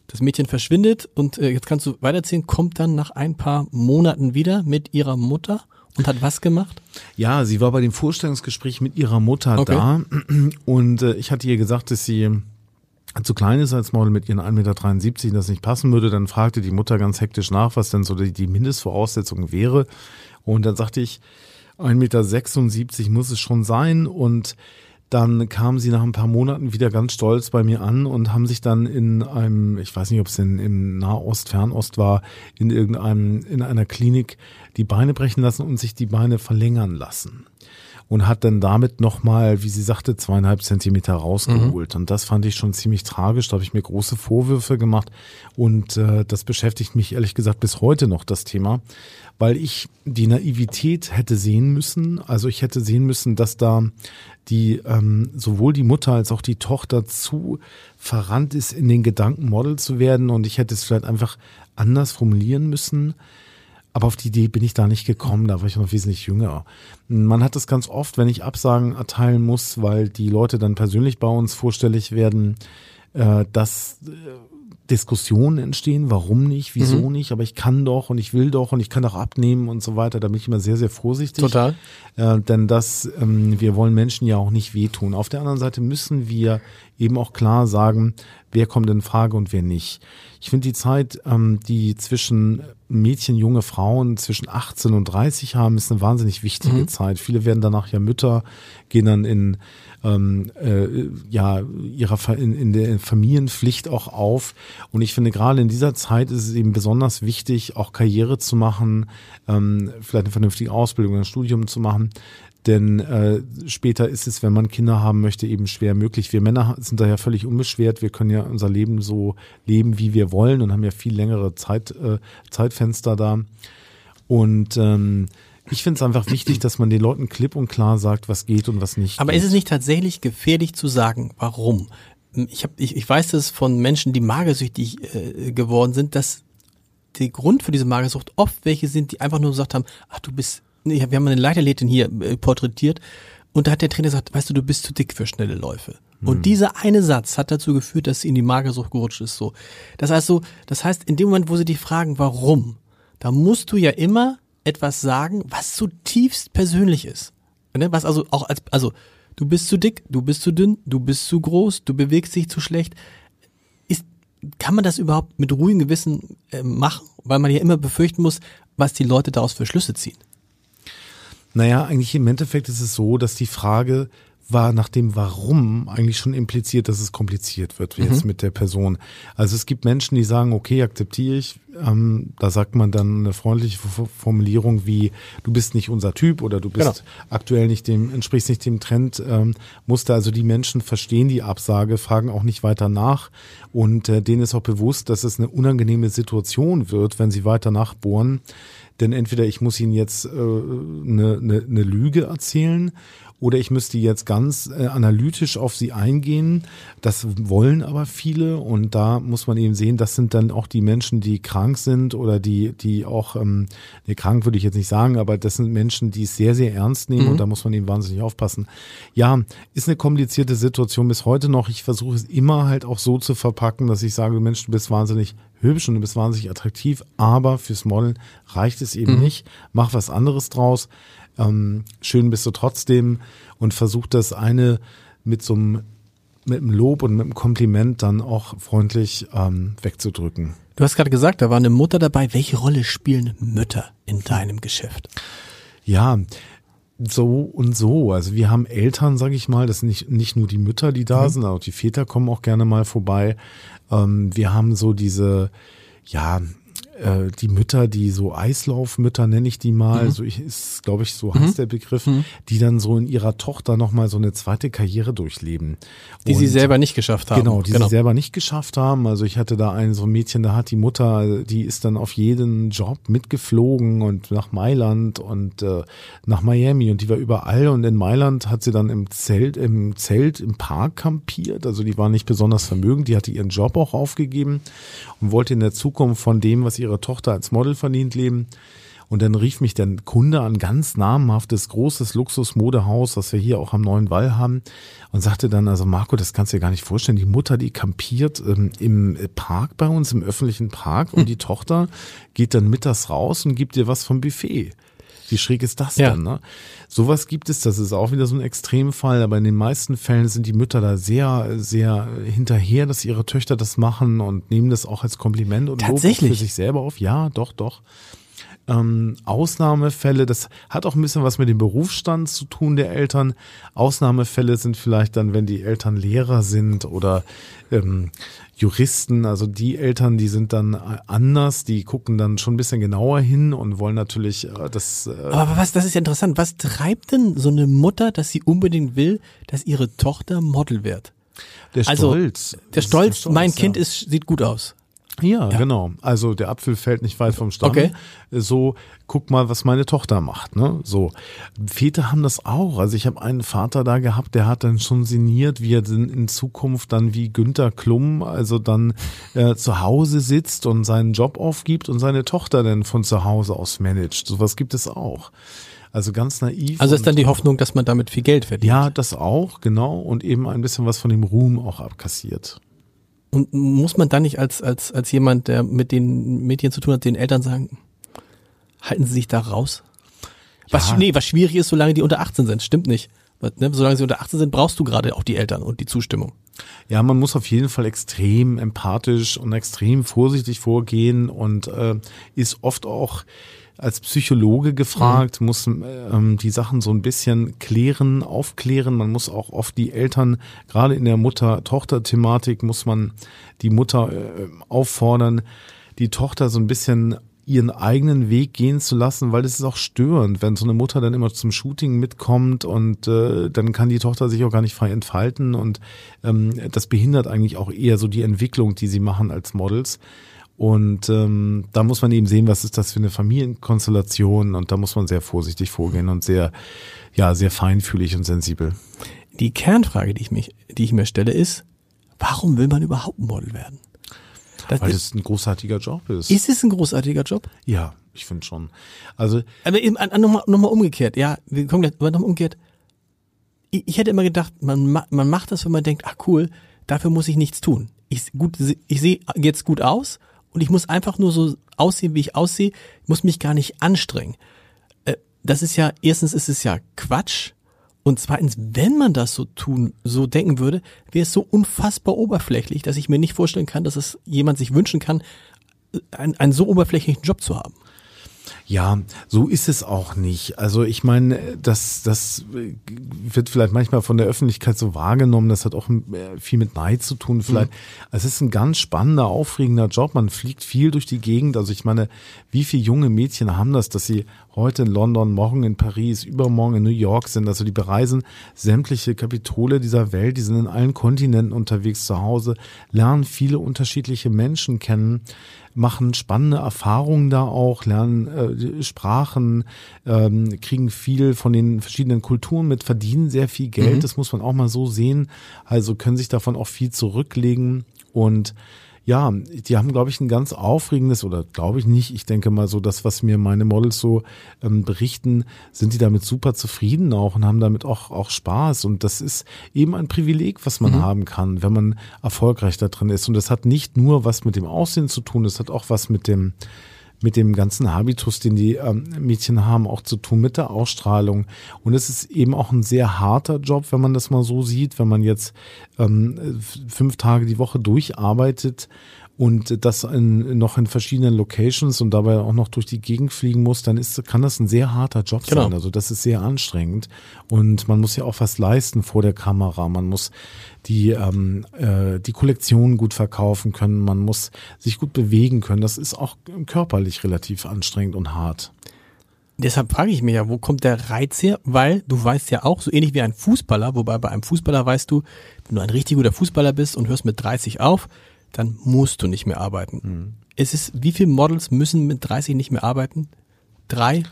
Das Mädchen verschwindet und äh, jetzt kannst du weiterzählen, kommt dann nach ein paar Monaten wieder mit ihrer Mutter und hat was gemacht? Ja, sie war bei dem Vorstellungsgespräch mit ihrer Mutter okay. da und äh, ich hatte ihr gesagt, dass sie zu klein ist als Model mit ihren 1,73 Meter das nicht passen würde. Dann fragte die Mutter ganz hektisch nach, was denn so die, die Mindestvoraussetzung wäre. Und dann sagte ich, 1,76 Meter muss es schon sein und dann kamen sie nach ein paar Monaten wieder ganz stolz bei mir an und haben sich dann in einem, ich weiß nicht, ob es in, im Nahost, Fernost war, in irgendeinem, in einer Klinik die Beine brechen lassen und sich die Beine verlängern lassen und hat dann damit nochmal, wie sie sagte, zweieinhalb Zentimeter rausgeholt. Mhm. Und das fand ich schon ziemlich tragisch. Da habe ich mir große Vorwürfe gemacht. Und äh, das beschäftigt mich ehrlich gesagt bis heute noch, das Thema, weil ich die Naivität hätte sehen müssen. Also ich hätte sehen müssen, dass da die ähm, sowohl die Mutter als auch die Tochter zu verrannt ist, in den Gedanken Model zu werden. Und ich hätte es vielleicht einfach anders formulieren müssen. Aber auf die Idee bin ich da nicht gekommen, da war ich noch wesentlich jünger. Man hat das ganz oft, wenn ich Absagen erteilen muss, weil die Leute dann persönlich bei uns vorstellig werden, äh, dass äh, Diskussionen entstehen, warum nicht, wieso mhm. nicht, aber ich kann doch und ich will doch und ich kann doch abnehmen und so weiter. Da bin ich immer sehr, sehr vorsichtig. Total. Äh, denn das, ähm, wir wollen Menschen ja auch nicht wehtun. Auf der anderen Seite müssen wir eben auch klar sagen, wer kommt in Frage und wer nicht. Ich finde die Zeit, ähm, die zwischen Mädchen, junge Frauen zwischen 18 und 30 haben, ist eine wahnsinnig wichtige mhm. Zeit. Viele werden danach ja Mütter, gehen dann in ähm, äh, ja ihrer in, in der Familienpflicht auch auf. Und ich finde gerade in dieser Zeit ist es eben besonders wichtig, auch Karriere zu machen, ähm, vielleicht eine vernünftige Ausbildung, ein Studium zu machen. Denn äh, später ist es, wenn man Kinder haben möchte, eben schwer möglich. Wir Männer sind da ja völlig unbeschwert. Wir können ja unser Leben so leben, wie wir wollen und haben ja viel längere Zeit, äh, Zeitfenster da. Und ähm, ich finde es einfach wichtig, dass man den Leuten klipp und klar sagt, was geht und was nicht. Aber geht. ist es nicht tatsächlich gefährlich zu sagen, warum? Ich, hab, ich, ich weiß das von Menschen, die magersüchtig äh, geworden sind, dass der Grund für diese Magersucht oft welche sind, die einfach nur gesagt haben, ach du bist, nee, wir haben eine Leiterlätin hier äh, porträtiert und da hat der Trainer gesagt, weißt du, du bist zu dick für schnelle Läufe. Mhm. Und dieser eine Satz hat dazu geführt, dass sie in die Magersucht gerutscht ist. So, das heißt so, das heißt, in dem Moment, wo sie dich fragen, warum, da musst du ja immer etwas sagen, was zutiefst persönlich ist. Ne? Was also auch als, also du bist zu dick, du bist zu dünn, du bist zu groß, du bewegst dich zu schlecht. Ist, kann man das überhaupt mit ruhigem Gewissen äh, machen? Weil man ja immer befürchten muss, was die Leute daraus für Schlüsse ziehen. Naja, eigentlich im Endeffekt ist es so, dass die Frage, war nach dem Warum eigentlich schon impliziert, dass es kompliziert wird jetzt mhm. mit der Person. Also es gibt Menschen, die sagen, okay, akzeptiere ich. Ähm, da sagt man dann eine freundliche Formulierung wie, du bist nicht unser Typ oder du bist genau. aktuell nicht dem, entsprichst nicht dem Trend. Ähm, musste also die Menschen verstehen die Absage, fragen auch nicht weiter nach und äh, denen ist auch bewusst, dass es eine unangenehme Situation wird, wenn sie weiter nachbohren. Denn entweder ich muss ihnen jetzt äh, eine, eine, eine Lüge erzählen oder ich müsste jetzt ganz äh, analytisch auf sie eingehen. Das wollen aber viele und da muss man eben sehen, das sind dann auch die Menschen, die krank sind oder die, die auch, ähm, nee, krank würde ich jetzt nicht sagen, aber das sind Menschen, die es sehr, sehr ernst nehmen mhm. und da muss man eben wahnsinnig aufpassen. Ja, ist eine komplizierte Situation bis heute noch. Ich versuche es immer halt auch so zu verpacken, dass ich sage, Mensch, du bist wahnsinnig hübsch und du bist wahnsinnig attraktiv, aber fürs Modeln reicht es eben mhm. nicht. Mach was anderes draus. Ähm, schön bist du trotzdem und versuch das eine mit so einem mit einem Lob und mit einem Kompliment dann auch freundlich ähm, wegzudrücken. Du hast gerade gesagt, da war eine Mutter dabei. Welche Rolle spielen Mütter in deinem Geschäft? Ja, so und so. Also wir haben Eltern, sage ich mal, das sind nicht, nicht nur die Mütter, die da mhm. sind, auch die Väter kommen auch gerne mal vorbei. Ähm, wir haben so diese, ja, äh, die Mütter, die so Eislaufmütter nenne ich die mal, mhm. so ich, ist glaube ich so heißt mhm. der Begriff, mhm. die dann so in ihrer Tochter nochmal so eine zweite Karriere durchleben. Die Und, sie selber nicht geschafft haben. Genau, die genau. sie selber nicht geschafft haben. Also ich hatte da ein so ein Mädchen, da hat die Mutter, die ist dann auf jeden Job mitgeflogen und nach Mailand und äh, nach Miami und die war überall und in Mailand hat sie dann im Zelt, im Zelt im Park kampiert. Also die war nicht besonders vermögend, die hatte ihren Job auch aufgegeben und wollte in der Zukunft von dem, was ihre Tochter als Model verdient leben. Und dann rief mich der Kunde an, ganz namhaftes, großes Luxusmodehaus, was wir hier auch am Neuen Wall haben, und sagte dann, also Marco, das kannst du dir gar nicht vorstellen, die Mutter, die kampiert ähm, im Park bei uns, im öffentlichen Park, und hm. die Tochter geht dann mittags raus und gibt dir was vom Buffet. Wie schräg ist das ja. denn? Ne? Sowas gibt es, das ist auch wieder so ein Extremfall, aber in den meisten Fällen sind die Mütter da sehr, sehr hinterher, dass ihre Töchter das machen und nehmen das auch als Kompliment und Lob für sich selber auf. Ja, doch, doch. Ähm, Ausnahmefälle, das hat auch ein bisschen was mit dem Berufsstand zu tun der Eltern. Ausnahmefälle sind vielleicht dann, wenn die Eltern Lehrer sind oder ähm, Juristen, also die Eltern, die sind dann anders, die gucken dann schon ein bisschen genauer hin und wollen natürlich äh, das. Äh Aber was, das ist ja interessant. Was treibt denn so eine Mutter, dass sie unbedingt will, dass ihre Tochter Model wird? Der also, Stolz. Also, der Stolz, der Stolz mein ja. Kind ist, sieht gut aus. Ja, ja, genau. Also der Apfel fällt nicht weit vom Stamm. Okay. So, guck mal, was meine Tochter macht. Ne? So, Väter haben das auch. Also ich habe einen Vater da gehabt, der hat dann schon sinniert, wie er denn in Zukunft dann wie Günter Klum, also dann äh, zu Hause sitzt und seinen Job aufgibt und seine Tochter dann von zu Hause aus managt. Sowas gibt es auch. Also ganz naiv. Also ist dann die Hoffnung, dass man damit viel Geld verdient. Ja, das auch, genau. Und eben ein bisschen was von dem Ruhm auch abkassiert. Und muss man dann nicht als, als, als jemand, der mit den Mädchen zu tun hat, den Eltern sagen, halten sie sich da raus? Was, ja. nee, was schwierig ist, solange die unter 18 sind, stimmt nicht. Ne, solange sie unter 18 sind, brauchst du gerade auch die Eltern und die Zustimmung. Ja, man muss auf jeden Fall extrem empathisch und extrem vorsichtig vorgehen und äh, ist oft auch als Psychologe gefragt, mhm. muss ähm, die Sachen so ein bisschen klären, aufklären. Man muss auch oft die Eltern, gerade in der Mutter-Tochter-Thematik, muss man die Mutter äh, auffordern, die Tochter so ein bisschen ihren eigenen Weg gehen zu lassen, weil es ist auch störend, wenn so eine Mutter dann immer zum Shooting mitkommt und äh, dann kann die Tochter sich auch gar nicht frei entfalten und ähm, das behindert eigentlich auch eher so die Entwicklung, die sie machen als Models. Und ähm, da muss man eben sehen, was ist das für eine Familienkonstellation und da muss man sehr vorsichtig vorgehen und sehr, ja, sehr feinfühlig und sensibel. Die Kernfrage, die ich, mich, die ich mir stelle, ist, warum will man überhaupt Model werden? Das Weil es ein großartiger Job ist. Ist es ein großartiger Job? Ja, ich finde schon. Also, aber eben nochmal noch mal umgekehrt, ja, wir kommen gleich, aber nochmal umgekehrt. Ich, ich hätte immer gedacht, man, man macht das, wenn man denkt, ach cool, dafür muss ich nichts tun. Ich, gut, ich sehe jetzt gut aus und ich muss einfach nur so aussehen, wie ich aussehe, ich muss mich gar nicht anstrengen. Äh, das ist ja, erstens ist es ja Quatsch und zweitens, wenn man das so tun, so denken würde, wäre es so unfassbar oberflächlich, dass ich mir nicht vorstellen kann, dass es jemand sich wünschen kann, einen, einen so oberflächlichen Job zu haben. Ja, so ist es auch nicht. Also ich meine, das, das wird vielleicht manchmal von der Öffentlichkeit so wahrgenommen. Das hat auch viel mit Neid zu tun. Vielleicht. Mhm. Es ist ein ganz spannender, aufregender Job. Man fliegt viel durch die Gegend. Also ich meine, wie viele junge Mädchen haben das, dass sie heute in London, morgen in Paris, übermorgen in New York sind. Also die bereisen sämtliche Kapitole dieser Welt. Die sind in allen Kontinenten unterwegs zu Hause, lernen viele unterschiedliche Menschen kennen machen spannende Erfahrungen da auch, lernen äh, Sprachen, ähm, kriegen viel von den verschiedenen Kulturen mit, verdienen sehr viel Geld, mhm. das muss man auch mal so sehen. Also können sich davon auch viel zurücklegen und ja, die haben, glaube ich, ein ganz aufregendes, oder glaube ich nicht, ich denke mal so, das, was mir meine Models so ähm, berichten, sind die damit super zufrieden auch und haben damit auch, auch Spaß. Und das ist eben ein Privileg, was man mhm. haben kann, wenn man erfolgreich da drin ist. Und das hat nicht nur was mit dem Aussehen zu tun, das hat auch was mit dem, mit dem ganzen Habitus, den die ähm, Mädchen haben, auch zu tun mit der Ausstrahlung. Und es ist eben auch ein sehr harter Job, wenn man das mal so sieht, wenn man jetzt ähm, fünf Tage die Woche durcharbeitet und das in, noch in verschiedenen Locations und dabei auch noch durch die Gegend fliegen muss, dann ist, kann das ein sehr harter Job genau. sein. Also das ist sehr anstrengend und man muss ja auch was leisten vor der Kamera. Man muss die ähm, äh, die Kollektion gut verkaufen können, man muss sich gut bewegen können. Das ist auch körperlich relativ anstrengend und hart. Deshalb frage ich mich ja, wo kommt der Reiz her? Weil du weißt ja auch, so ähnlich wie ein Fußballer, wobei bei einem Fußballer weißt du, wenn du ein richtig guter Fußballer bist und hörst mit 30 auf, dann musst du nicht mehr arbeiten. Mhm. Es ist, wie viele Models müssen mit 30 nicht mehr arbeiten? Drei?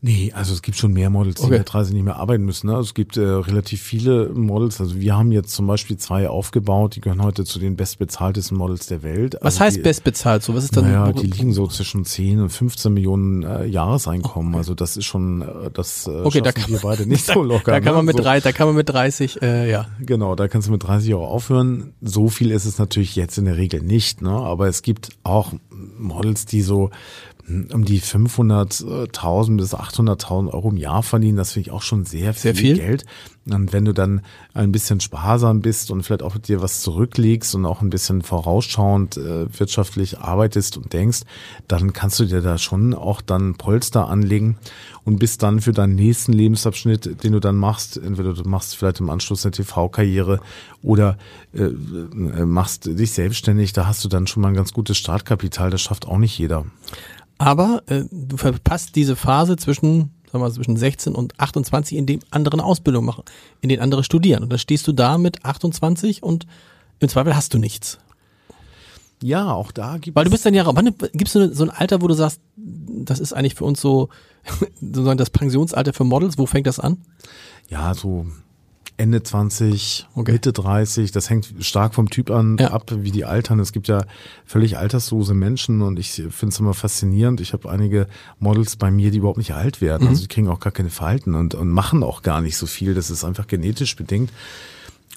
Nee, also es gibt schon mehr Models, die okay. mit 30 nicht mehr arbeiten müssen. Ne? Also es gibt äh, relativ viele Models. Also wir haben jetzt zum Beispiel zwei aufgebaut, die gehören heute zu den bestbezahltesten Models der Welt. Was also heißt die, bestbezahlt? So, was ist dann? Naja, die liegen so zwischen 10 und 15 Millionen äh, Jahreseinkommen. Okay. Also das ist schon, äh, das äh, okay, da kann, wir beide nicht so locker. Da kann man ne? mit so. drei, da kann man mit 30, äh, ja. Genau, da kannst du mit 30 auch aufhören. So viel ist es natürlich jetzt in der Regel nicht, ne? Aber es gibt auch Models, die so um die 500.000 bis 800.000 Euro im Jahr verdienen. Das finde ich auch schon sehr, sehr viel, viel, Geld. Und wenn du dann ein bisschen sparsam bist und vielleicht auch dir was zurücklegst und auch ein bisschen vorausschauend äh, wirtschaftlich arbeitest und denkst, dann kannst du dir da schon auch dann Polster anlegen und bist dann für deinen nächsten Lebensabschnitt, den du dann machst, entweder du machst vielleicht im Anschluss eine TV-Karriere oder äh, äh, machst dich selbstständig, da hast du dann schon mal ein ganz gutes Startkapital. Das schafft auch nicht jeder. Aber äh, du verpasst diese Phase zwischen, sagen wir mal, zwischen 16 und 28, in dem andere eine Ausbildung machen, in den andere studieren. Und dann stehst du da mit 28 und im Zweifel hast du nichts. Ja, auch da gibt Weil du bist dann ja, wann gibst du so ein Alter, wo du sagst, das ist eigentlich für uns so, sozusagen das Pensionsalter für Models, wo fängt das an? Ja, so Ende 20, okay. Mitte 30, das hängt stark vom Typ an, ja. ab, wie die altern. Es gibt ja völlig alterslose Menschen und ich finde es immer faszinierend. Ich habe einige Models bei mir, die überhaupt nicht alt werden. Mhm. Also die kriegen auch gar keine Verhalten und, und machen auch gar nicht so viel. Das ist einfach genetisch bedingt.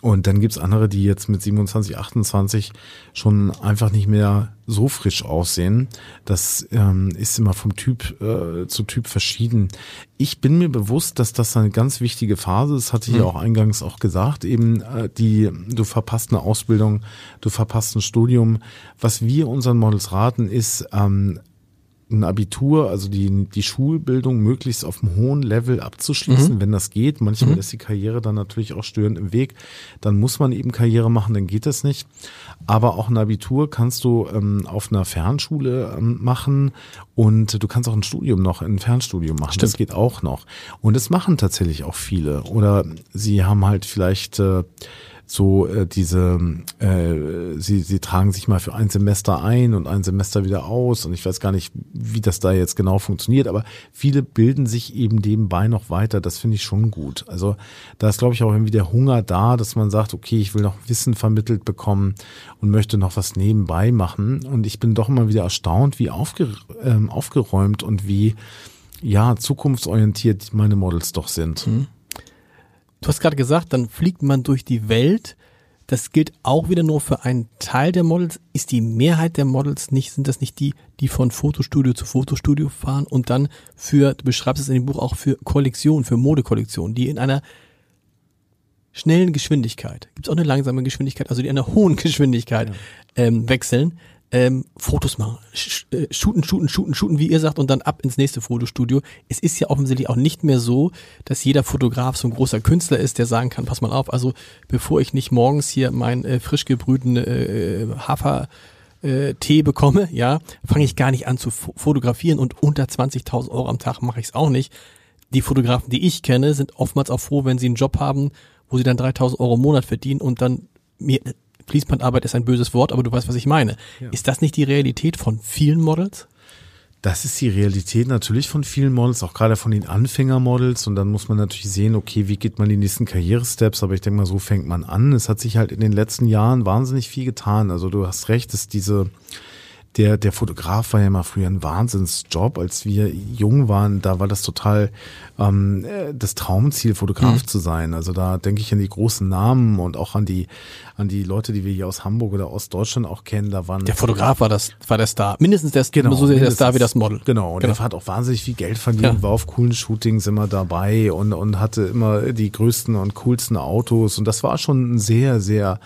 Und dann gibt's andere, die jetzt mit 27, 28 schon einfach nicht mehr so frisch aussehen. Das ähm, ist immer vom Typ äh, zu Typ verschieden. Ich bin mir bewusst, dass das eine ganz wichtige Phase ist, hatte ich ja mhm. auch eingangs auch gesagt, eben äh, die, du verpasst eine Ausbildung, du verpasst ein Studium. Was wir unseren Models raten, ist, ähm, ein Abitur, also die, die Schulbildung möglichst auf einem hohen Level abzuschließen, mhm. wenn das geht. Manchmal mhm. ist die Karriere dann natürlich auch störend im Weg. Dann muss man eben Karriere machen, dann geht das nicht. Aber auch ein Abitur kannst du ähm, auf einer Fernschule ähm, machen und du kannst auch ein Studium noch, ein Fernstudium machen. Stimmt. Das geht auch noch. Und das machen tatsächlich auch viele. Oder sie haben halt vielleicht äh, so äh, diese, äh, sie, sie tragen sich mal für ein Semester ein und ein Semester wieder aus und ich weiß gar nicht, wie das da jetzt genau funktioniert, aber viele bilden sich eben nebenbei noch weiter, das finde ich schon gut. Also da ist, glaube ich, auch irgendwie der Hunger da, dass man sagt, okay, ich will noch Wissen vermittelt bekommen und möchte noch was nebenbei machen und ich bin doch immer wieder erstaunt, wie aufge, ähm, aufgeräumt und wie ja, zukunftsorientiert meine Models doch sind. Mhm. Du hast gerade gesagt, dann fliegt man durch die Welt. Das gilt auch wieder nur für einen Teil der Models. Ist die Mehrheit der Models nicht, sind das nicht die, die von Fotostudio zu Fotostudio fahren und dann für, du beschreibst es in dem Buch auch für Kollektionen, für Modekollektionen, die in einer schnellen Geschwindigkeit, gibt es auch eine langsame Geschwindigkeit, also die in einer hohen Geschwindigkeit ja. ähm, wechseln, ähm, Fotos machen, äh, shooten, shooten, shooten, shooten, wie ihr sagt, und dann ab ins nächste Fotostudio. Es ist ja offensichtlich auch nicht mehr so, dass jeder Fotograf so ein großer Künstler ist, der sagen kann, pass mal auf, also bevor ich nicht morgens hier meinen äh, frisch gebrühten äh, Hafer äh, Tee bekomme, ja, fange ich gar nicht an zu fotografieren und unter 20.000 Euro am Tag mache ich es auch nicht. Die Fotografen, die ich kenne, sind oftmals auch froh, wenn sie einen Job haben, wo sie dann 3.000 Euro im Monat verdienen und dann mir Fließbandarbeit ist ein böses Wort, aber du weißt, was ich meine. Ja. Ist das nicht die Realität von vielen Models? Das ist die Realität natürlich von vielen Models, auch gerade von den Anfängermodels. Und dann muss man natürlich sehen, okay, wie geht man die nächsten Karrieresteps? Aber ich denke mal, so fängt man an. Es hat sich halt in den letzten Jahren wahnsinnig viel getan. Also du hast recht, dass diese der, der Fotograf war ja mal früher ein Wahnsinnsjob. Als wir jung waren, da war das total ähm, äh, das Traumziel, Fotograf mhm. zu sein. Also da denke ich an die großen Namen und auch an die, an die Leute, die wir hier aus Hamburg oder Ostdeutschland auch kennen. Da waren der Fotograf war das, war der Star. Mindestens der, genau, so sehr der Star wie das Model. Genau. Und genau. der hat auch wahnsinnig viel Geld verdient, ja. war auf coolen Shootings immer dabei und, und hatte immer die größten und coolsten Autos. Und das war schon ein sehr, sehr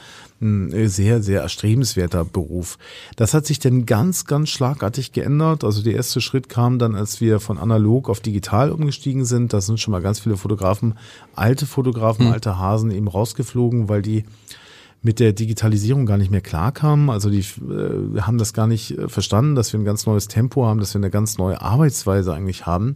ein sehr, sehr erstrebenswerter Beruf. Das hat sich dann ganz, ganz schlagartig geändert. Also der erste Schritt kam dann, als wir von analog auf digital umgestiegen sind. Da sind schon mal ganz viele Fotografen, alte Fotografen, mhm. alte Hasen eben rausgeflogen, weil die mit der Digitalisierung gar nicht mehr klarkamen. Also die äh, haben das gar nicht äh, verstanden, dass wir ein ganz neues Tempo haben, dass wir eine ganz neue Arbeitsweise eigentlich haben.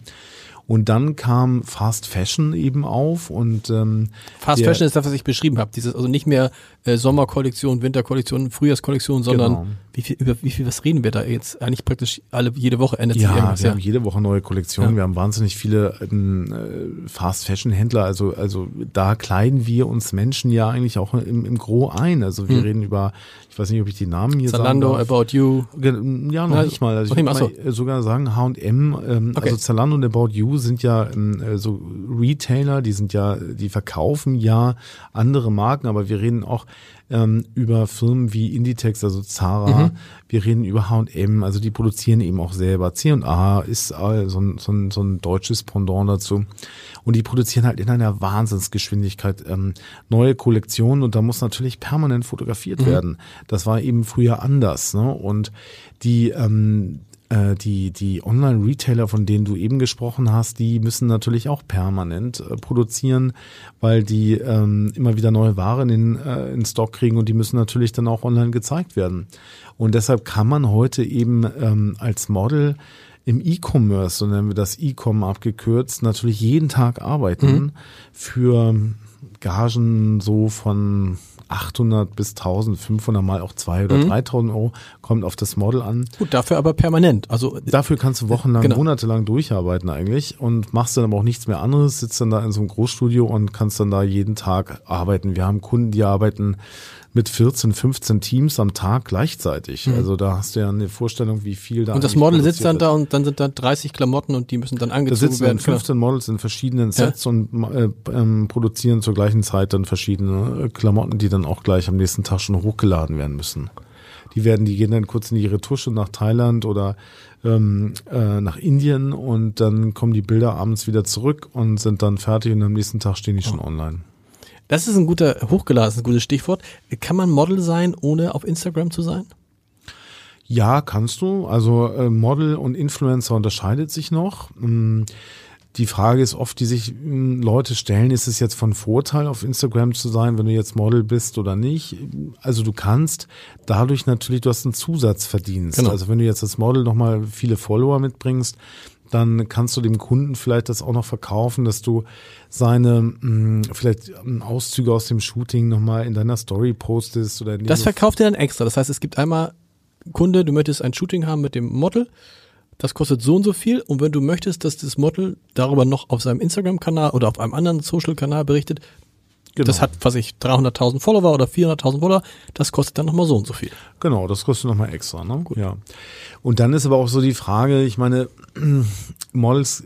Und dann kam Fast Fashion eben auf und ähm, Fast Fashion ist das, was ich beschrieben habe. Dieses also nicht mehr äh, Sommerkollektion, Winterkollektion, Frühjahrskollektion, sondern genau. wie viel über wie viel was reden wir da jetzt? Eigentlich praktisch alle jede Woche ändert ja, sich irgendwas. Wir ja, wir haben jede Woche neue Kollektionen. Ja. Wir haben wahnsinnig viele ähm, äh, Fast Fashion Händler. Also also da kleiden wir uns Menschen ja eigentlich auch im, im Gros ein. Also wir hm. reden über ich weiß nicht, ob ich die Namen hier Zalando, sagen About You. Ja, noch nicht mal. Also ich würde mal sogar sagen H&M, ähm, okay. also Zalando und About You sind ja äh, so Retailer, die sind ja, die verkaufen ja andere Marken, aber wir reden auch ähm, über Firmen wie Inditex, also Zara. Mhm. Wir reden über H&M, also die produzieren eben auch selber. C&A ist äh, so, ein, so, ein, so ein deutsches Pendant dazu. Und die produzieren halt in einer Wahnsinnsgeschwindigkeit ähm, neue Kollektionen und da muss natürlich permanent fotografiert mhm. werden. Das war eben früher anders. Ne? Und die ähm, äh, die, die Online-Retailer, von denen du eben gesprochen hast, die müssen natürlich auch permanent äh, produzieren, weil die ähm, immer wieder neue Waren in, äh, in Stock kriegen und die müssen natürlich dann auch online gezeigt werden. Und deshalb kann man heute eben ähm, als Model im E-Commerce, so nennen wir das E-Com abgekürzt, natürlich jeden Tag arbeiten mhm. für Gagen so von 800 bis 1500 mal auch 2 oder mhm. 3000 Euro, kommt auf das Model an. Gut, dafür aber permanent. Also dafür kannst du wochenlang, genau. monatelang durcharbeiten eigentlich und machst dann aber auch nichts mehr anderes, sitzt dann da in so einem Großstudio und kannst dann da jeden Tag arbeiten. Wir haben Kunden, die arbeiten mit 14, 15 Teams am Tag gleichzeitig. Mhm. Also da hast du ja eine Vorstellung, wie viel da Und das Model sitzt dann da und dann sind da 30 Klamotten und die müssen dann angezogen da sitzen werden. 15 Models in verschiedenen Sets ja. und äh, ähm, produzieren zur gleichen Zeit dann verschiedene äh, Klamotten, die dann auch gleich am nächsten Tag schon hochgeladen werden müssen. Die werden, die gehen dann kurz in ihre Tusche nach Thailand oder ähm, äh, nach Indien und dann kommen die Bilder abends wieder zurück und sind dann fertig und am nächsten Tag stehen die schon oh. online. Das ist ein guter, hochgeladen, ein gutes Stichwort. Kann man Model sein, ohne auf Instagram zu sein? Ja, kannst du. Also äh, Model und Influencer unterscheidet sich noch. Ähm, die Frage ist oft, die sich hm, Leute stellen, ist es jetzt von Vorteil, auf Instagram zu sein, wenn du jetzt Model bist oder nicht? Also du kannst dadurch natürlich, du hast einen Zusatzverdienst. Genau. Also wenn du jetzt als Model nochmal viele Follower mitbringst, dann kannst du dem Kunden vielleicht das auch noch verkaufen, dass du seine mh, hm, vielleicht Auszüge aus dem Shooting nochmal in deiner Story postest oder Das verkauft ihr dann extra. Das heißt, es gibt einmal Kunde, du möchtest ein Shooting haben mit dem Model, das kostet so und so viel und wenn du möchtest, dass das Model darüber noch auf seinem Instagram-Kanal oder auf einem anderen Social-Kanal berichtet, Genau. Das hat, was ich, 300.000 Follower oder 400.000 Follower, das kostet dann nochmal so und so viel. Genau, das kostet nochmal extra, ne? Gut. Ja. Und dann ist aber auch so die Frage, ich meine, Models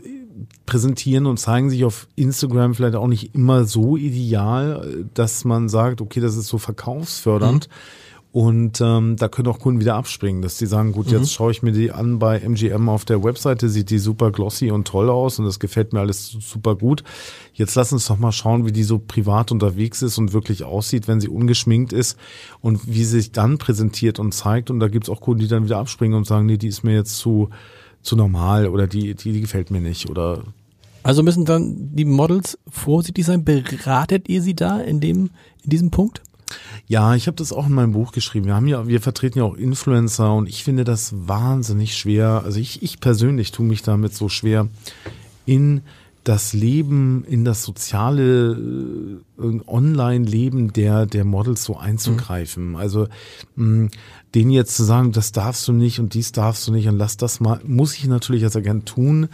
präsentieren und zeigen sich auf Instagram vielleicht auch nicht immer so ideal, dass man sagt, okay, das ist so verkaufsfördernd. Mhm und ähm, da können auch Kunden wieder abspringen, dass die sagen, gut, jetzt mhm. schaue ich mir die an bei MGM auf der Webseite, sieht die super glossy und toll aus und das gefällt mir alles super gut. Jetzt lass uns doch mal schauen, wie die so privat unterwegs ist und wirklich aussieht, wenn sie ungeschminkt ist und wie sie sich dann präsentiert und zeigt. Und da gibt's auch Kunden, die dann wieder abspringen und sagen, nee, die ist mir jetzt zu, zu normal oder die, die, die gefällt mir nicht oder also müssen dann die Models vorsichtig sein. Beratet ihr sie da in dem, in diesem Punkt? Ja, ich habe das auch in meinem Buch geschrieben. Wir haben ja, wir vertreten ja auch Influencer und ich finde das wahnsinnig schwer. Also ich, ich persönlich tue mich damit so schwer in das Leben in das soziale äh, Online-Leben der der Models so einzugreifen. Mhm. Also mh, denen jetzt zu sagen, das darfst du nicht und dies darfst du nicht und lass das mal, muss ich natürlich als Agent tun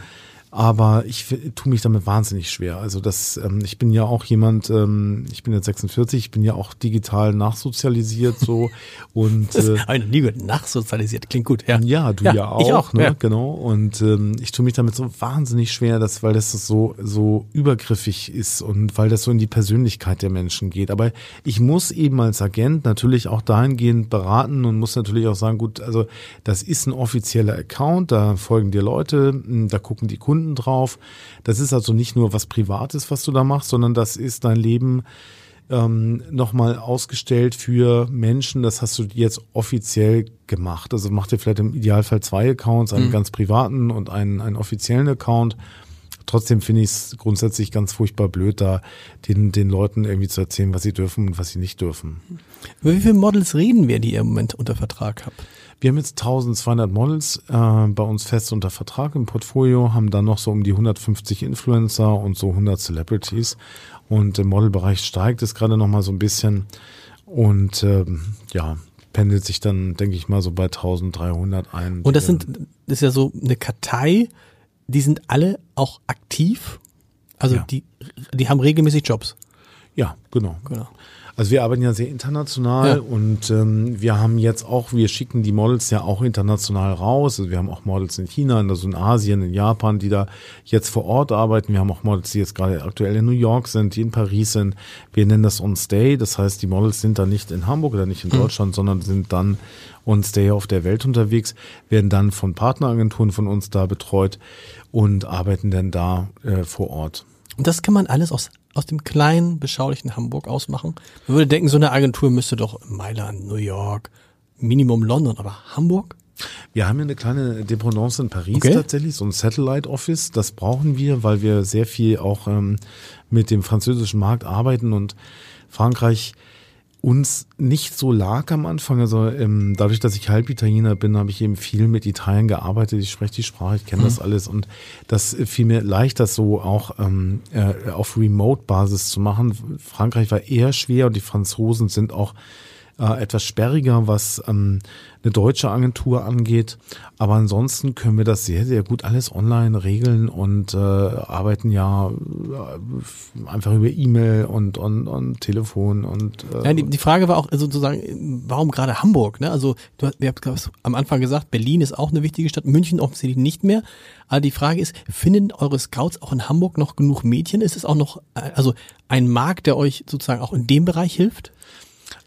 aber ich tue mich damit wahnsinnig schwer. Also das, ähm, ich bin ja auch jemand, ähm, ich bin jetzt 46, ich bin ja auch digital nachsozialisiert so und äh, habe nie gehört, nachsozialisiert klingt gut. Ja, ja du ja, ja auch, ich auch ne? Ja. genau. Und ähm, ich tue mich damit so wahnsinnig schwer, dass weil das so so übergriffig ist und weil das so in die Persönlichkeit der Menschen geht. Aber ich muss eben als Agent natürlich auch dahingehend beraten und muss natürlich auch sagen, gut, also das ist ein offizieller Account, da folgen dir Leute, da gucken die Kunden Kunden drauf. Das ist also nicht nur was Privates, was du da machst, sondern das ist dein Leben ähm, nochmal ausgestellt für Menschen. Das hast du jetzt offiziell gemacht. Also macht ihr vielleicht im Idealfall zwei Accounts, einen mhm. ganz privaten und einen, einen offiziellen Account. Trotzdem finde ich es grundsätzlich ganz furchtbar blöd, da den, den Leuten irgendwie zu erzählen, was sie dürfen und was sie nicht dürfen. Über wie viele Models reden wir, die ihr im Moment unter Vertrag habt? Wir haben jetzt 1200 Models äh, bei uns fest unter Vertrag im Portfolio, haben dann noch so um die 150 Influencer und so 100 Celebrities. Und im Modelbereich steigt es gerade noch mal so ein bisschen. Und ähm, ja, pendelt sich dann, denke ich mal, so bei 1300 ein. Und das sind, das ist ja so eine Kartei, die sind alle auch aktiv. Also ja. die, die haben regelmäßig Jobs. Ja, genau. genau. Also wir arbeiten ja sehr international ja. und ähm, wir haben jetzt auch, wir schicken die Models ja auch international raus. Also wir haben auch Models in China, also in Asien, in Japan, die da jetzt vor Ort arbeiten. Wir haben auch Models, die jetzt gerade aktuell in New York sind, die in Paris sind. Wir nennen das On Stay. Das heißt, die Models sind dann nicht in Hamburg oder nicht in mhm. Deutschland, mhm. sondern sind dann On Stay auf der Welt unterwegs, werden dann von Partneragenturen von uns da betreut und arbeiten dann da äh, vor Ort. Und das kann man alles aus aus dem kleinen, beschaulichen Hamburg ausmachen? Man würde denken, so eine Agentur müsste doch Mailand, New York, Minimum London, aber Hamburg? Wir haben ja eine kleine Dependance in Paris okay. tatsächlich, so ein Satellite Office. Das brauchen wir, weil wir sehr viel auch ähm, mit dem französischen Markt arbeiten und Frankreich uns nicht so lag am Anfang. Also ähm, dadurch, dass ich halb Italiener bin, habe ich eben viel mit Italien gearbeitet. Ich spreche die Sprache, ich kenne mhm. das alles und das fiel mir leicht, das so auch ähm, äh, auf Remote-Basis zu machen. Frankreich war eher schwer und die Franzosen sind auch äh, etwas sperriger, was ähm, eine deutsche Agentur angeht. Aber ansonsten können wir das sehr, sehr gut alles online regeln und äh, arbeiten ja äh, einfach über E-Mail und, und, und Telefon und äh, ja, die, die Frage war auch sozusagen, warum gerade Hamburg? Ne? Also du hast, ihr habt am Anfang gesagt, Berlin ist auch eine wichtige Stadt, München offensichtlich nicht mehr. Aber die Frage ist, finden eure Scouts auch in Hamburg noch genug Mädchen? Ist es auch noch äh, also ein Markt, der euch sozusagen auch in dem Bereich hilft?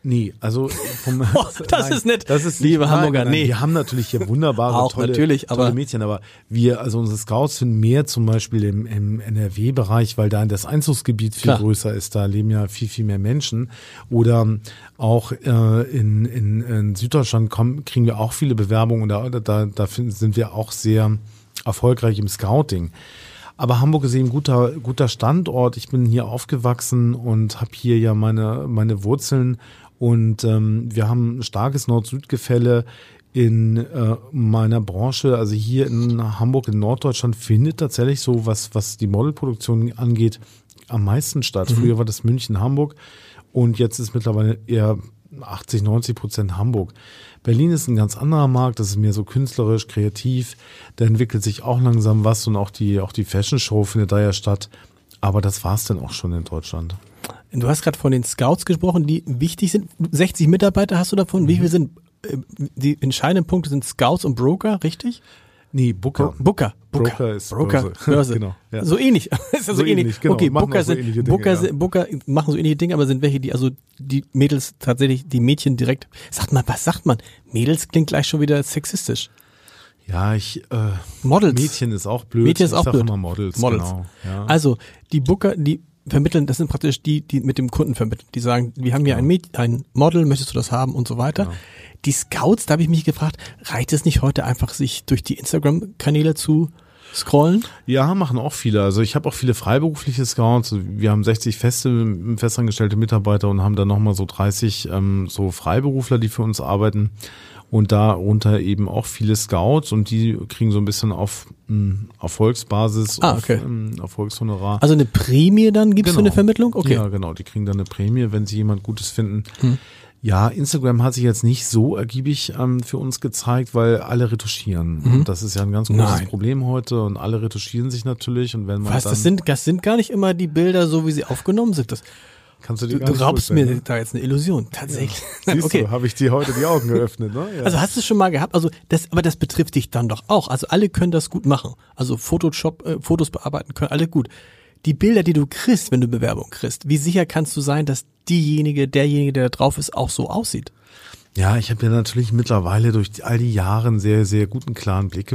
Nee, also vom, oh, das nein, ist nett. Das ist liebe Hamburger. Nein, nee, wir haben natürlich hier wunderbare Auch tolle, natürlich, tolle Mädchen, aber wir, also unsere Scouts sind mehr zum Beispiel im, im NRW-Bereich, weil da das Einzugsgebiet viel Klar. größer ist. Da leben ja viel viel mehr Menschen. Oder auch äh, in, in, in Süddeutschland kommen, kriegen wir auch viele Bewerbungen. Da da, da sind wir auch sehr erfolgreich im Scouting. Aber Hamburg ist eben ein guter, guter Standort. Ich bin hier aufgewachsen und habe hier ja meine, meine Wurzeln und ähm, wir haben ein starkes Nord-Süd-Gefälle in äh, meiner Branche. Also hier in Hamburg, in Norddeutschland, findet tatsächlich so, was, was die Modelproduktion angeht, am meisten statt. Mhm. Früher war das München, Hamburg und jetzt ist mittlerweile eher 80, 90 Prozent Hamburg. Berlin ist ein ganz anderer Markt, das ist mehr so künstlerisch, kreativ. Da entwickelt sich auch langsam was und auch die, auch die Fashion Show findet da ja statt. Aber das war's dann auch schon in Deutschland. Du hast gerade von den Scouts gesprochen, die wichtig sind. 60 Mitarbeiter hast du davon. Mhm. Wie viele sind äh, die entscheidenden Punkte sind Scouts und Broker, richtig? Nee, Booker. Booker. Booker, Broker ist Broker, Börse. Börse. genau, ja. So ähnlich. ist ja so, so ähnlich. ähnlich genau. Okay, machen Booker, so sind, Booker, ja. Booker machen so ähnliche Dinge, aber sind welche, die also die Mädels tatsächlich, die Mädchen direkt. Sagt man, was sagt man? Mädels klingt gleich schon wieder sexistisch. Ja, ich äh, Models. Mädchen ist auch blöd. Mädchen ist ich auch blöd. Immer Models. Models. Genau, ja. Also die Booker, die vermitteln, das sind praktisch die, die mit dem Kunden vermitteln. Die sagen, wir haben hier ein, Mäd ein Model, möchtest du das haben und so weiter. Genau. Die Scouts, da habe ich mich gefragt, reicht es nicht heute einfach, sich durch die Instagram-Kanäle zu scrollen? Ja, machen auch viele. Also ich habe auch viele freiberufliche Scouts. Wir haben 60 feste, festangestellte Mitarbeiter und haben dann nochmal so 30 ähm, so Freiberufler, die für uns arbeiten. Und darunter eben auch viele Scouts und die kriegen so ein bisschen auf mh, Erfolgsbasis, Ah, okay. auf ähm, Erfolgshonorar. Also eine Prämie dann gibt's für Genau. eine Vermittlung? Okay. Ja, genau. Die kriegen dann eine Prämie, wenn sie jemand Gutes finden. Hm. Ja, Instagram hat sich jetzt nicht so ergiebig ähm, für uns gezeigt, weil alle retuschieren. Und das ist ja ein ganz großes Mhm. Nein. Problem heute und alle retuschieren sich natürlich und wenn man Was, dann das sind, das sind gar nicht immer die Bilder so, wie sie aufgenommen sind. Das, kannst du dir du, du raubst mir ne? da jetzt eine Illusion. Tatsächlich. Siehst okay. du, habe ich dir heute die Augen geöffnet, ne? Ja. Also hast du es schon mal gehabt? Also das, aber das betrifft dich dann doch auch. Also alle können das gut machen. Also Photoshop, äh, Fotos bearbeiten können alle gut. Die Bilder, die du kriegst, wenn du Bewerbung kriegst, wie sicher kannst du sein, dass diejenige, derjenige, der da drauf ist, auch so aussieht? Ja, ich habe ja natürlich mittlerweile durch all die Jahre einen sehr, sehr guten, klaren Blick.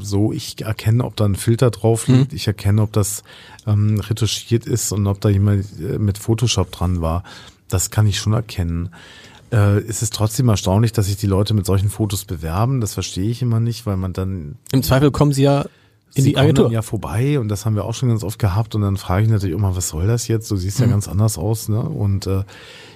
So, ich erkenne, ob da ein Filter drauf liegt. Ich erkenne, ob das ähm, retuschiert ist und ob da jemand äh, mit Photoshop dran war. Das kann ich schon erkennen. Äh, es ist trotzdem erstaunlich, dass sich die Leute mit solchen Fotos bewerben. Das verstehe ich immer nicht, weil man dann Im Zweifel kommen sie ja in Sie die Agentur. ja vorbei und das haben wir auch schon ganz oft gehabt und dann frage ich natürlich immer, was soll das jetzt? Du siehst Mhm. ja ganz anders aus, ne? Und äh,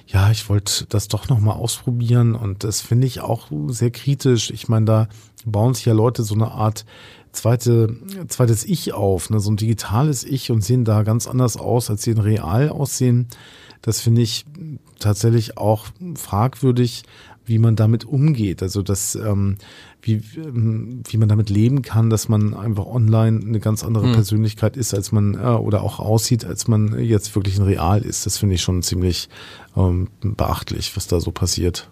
ja, ich wollte das doch noch mal ausprobieren und das finde ich auch sehr kritisch. Ich meine, da bauen sich ja Leute so eine Art zweite, zweites Ich auf, ne? so ein digitales Ich und sehen da ganz anders aus, als sie in real aussehen. Das finde ich tatsächlich auch fragwürdig, wie man damit umgeht. Also das, ähm, wie, ähm, wie man damit leben kann, dass man einfach online eine ganz andere Persönlichkeit ist, als man äh, oder auch aussieht, als man jetzt wirklich in real ist. Das finde ich schon ziemlich ähm, beachtlich, was da so passiert.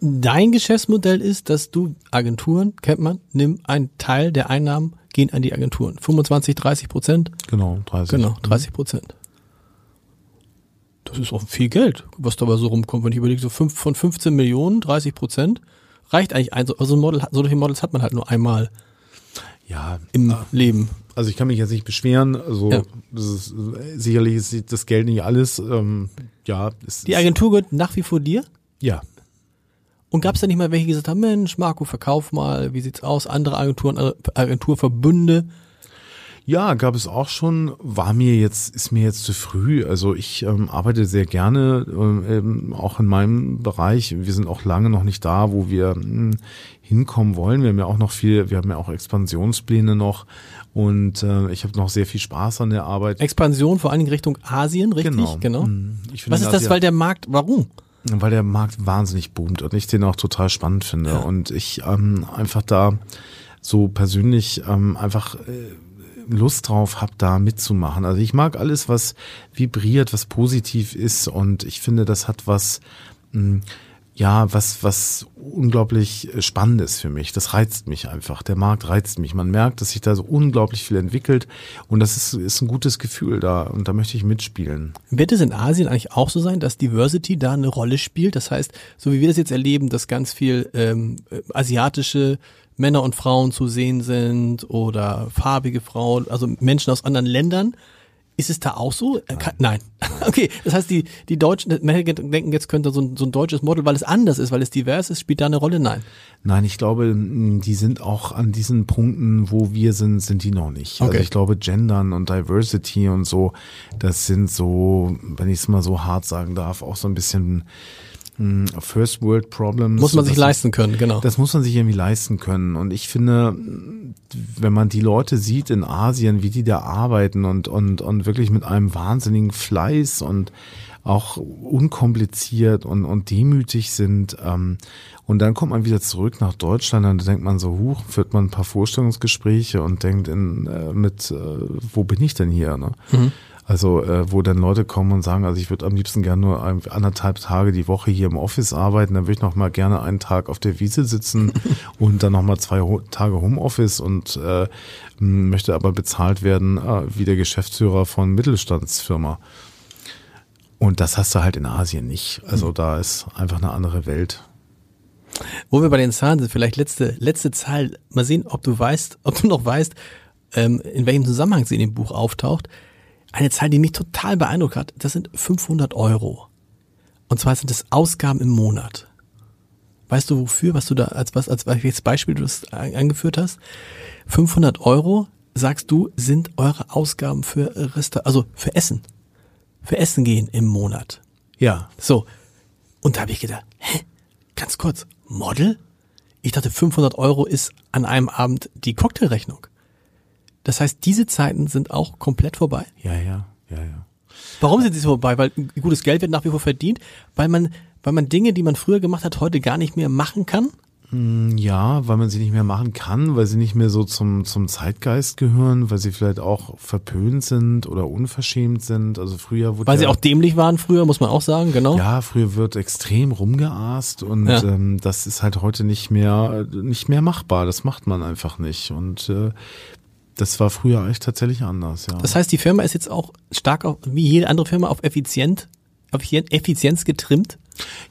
Dein Geschäftsmodell ist, dass du Agenturen, kennt man, nimm einen Teil der Einnahmen, gehen an die Agenturen. 25, 30 Prozent? Genau, 30. Genau, 30 Prozent. Das ist auch viel Geld, was dabei so rumkommt. Wenn ich überlege, so fünf, von 15 Millionen, 30 Prozent, reicht eigentlich ein, so- also ein Model, solche Models hat man halt nur einmal Ja, im Leben. also ich kann mich jetzt nicht beschweren. Also Ja. das ist, sicherlich ist das Geld nicht alles. Ähm, ja, es Die Agentur gehört nach wie vor dir? ja, Und gab es da nicht mal welche, die gesagt haben, Mensch, Marco, verkauf mal, wie sieht's aus? Andere Agenturen, andere Agenturverbünde. Ja, gab es auch schon, war mir jetzt, ist mir jetzt zu früh. Also ich ähm, arbeite sehr gerne, ähm, auch in meinem Bereich. Wir sind auch lange noch nicht da, wo wir mh, hinkommen wollen. Wir haben ja auch noch viel, wir haben ja auch Expansionspläne noch und äh, ich habe noch sehr viel Spaß an der Arbeit. Expansion vor allen Dingen Richtung Asien, richtig? Genau. genau. Finde Was ist das ja- weil der Markt, warum? weil der Markt wahnsinnig boomt und ich den auch total spannend finde und ich ähm, einfach da so persönlich ähm, einfach äh, Lust drauf habe, da mitzumachen. Also ich mag alles, was vibriert, was positiv ist und ich finde, das hat was, mh, ja, was, was unglaublich Spannendes für mich. Das reizt mich einfach. Der Markt reizt mich. Man merkt, dass sich da so unglaublich viel entwickelt und das ist, ist ein gutes Gefühl da und da möchte ich mitspielen. Wird es in Asien eigentlich auch so sein, dass Diversity da eine Rolle spielt? Das heißt, so wie wir das jetzt erleben, dass ganz viel ähm, äh, asiatische Männer und Frauen zu sehen sind oder farbige Frauen, also Menschen aus anderen Ländern. Ist es da auch so? Äh, kann- Nein. Okay, das heißt, die, die Deutschen denken, jetzt könnte so ein, so ein deutsches Model, weil es anders ist, weil es divers ist, spielt da eine Rolle? Nein. Nein, ich glaube, die sind auch an diesen Punkten, wo wir sind, sind die noch nicht. Also Okay. ich glaube, Gendern und Diversity und so, das sind so, wenn ich es mal so hart sagen darf, auch so ein bisschen First World Problems. Muss man sich leisten können, genau. Das muss man sich irgendwie leisten können. Und ich finde, wenn man die Leute sieht in Asien, wie die da arbeiten und, und, und wirklich mit einem wahnsinnigen Fleiß und auch unkompliziert und, und demütig sind. Ähm, und dann kommt man wieder zurück nach Deutschland und dann denkt man so, huch, führt man ein paar Vorstellungsgespräche und denkt in, äh, mit, äh, wo bin ich denn hier? Ne? Also äh, wo dann Leute kommen und sagen, also ich würde am liebsten gerne nur ein, anderthalb Tage die Woche hier im Office arbeiten, dann würde ich noch mal gerne einen Tag auf der Wiese sitzen und dann noch mal zwei Ho Tage Homeoffice und äh, möchte aber bezahlt werden äh, wie der Geschäftsführer von Mittelstandsfirma. Und das hast du halt in Asien nicht. Also da ist einfach eine andere Welt. Wo wir bei den Zahlen sind, vielleicht letzte, letzte Zahl. Mal sehen, ob du weißt, ob du noch weißt, ähm, in welchem Zusammenhang sie in dem Buch auftaucht. Eine Zahl, die mich total beeindruckt hat, das sind 500 Euro. Und zwar sind das Ausgaben im Monat. Weißt du wofür, was du da als was als welches Beispiel du das an- angeführt hast? 500 Euro, sagst du, sind eure Ausgaben für Resta also für Essen, für Essen gehen im Monat. Ja. So. Und da habe ich gedacht, hä? Ganz kurz, Model? Ich dachte, 500 Euro ist an einem Abend die Cocktailrechnung. Das heißt, diese Zeiten sind auch komplett vorbei. Ja, ja, ja, ja. Warum sind sie vorbei? Weil gutes Geld wird nach wie vor verdient, weil man, weil man Dinge, die man früher gemacht hat, heute gar nicht mehr machen kann. Ja, weil man sie nicht mehr machen kann, weil sie nicht mehr so zum, zum Zeitgeist gehören, weil sie vielleicht auch verpönt sind oder unverschämt sind. Also früher wurde. Weil sie ja, auch dämlich waren früher, muss man auch sagen, genau. Ja, früher wird extrem rumgeaßt und Ja. ähm, das ist halt heute nicht mehr, nicht mehr machbar. Das macht man einfach nicht. Und äh, das war früher echt tatsächlich anders, ja. Das heißt, die Firma ist jetzt auch stark auf, wie jede andere Firma, auf effizient, auf Effizienz getrimmt.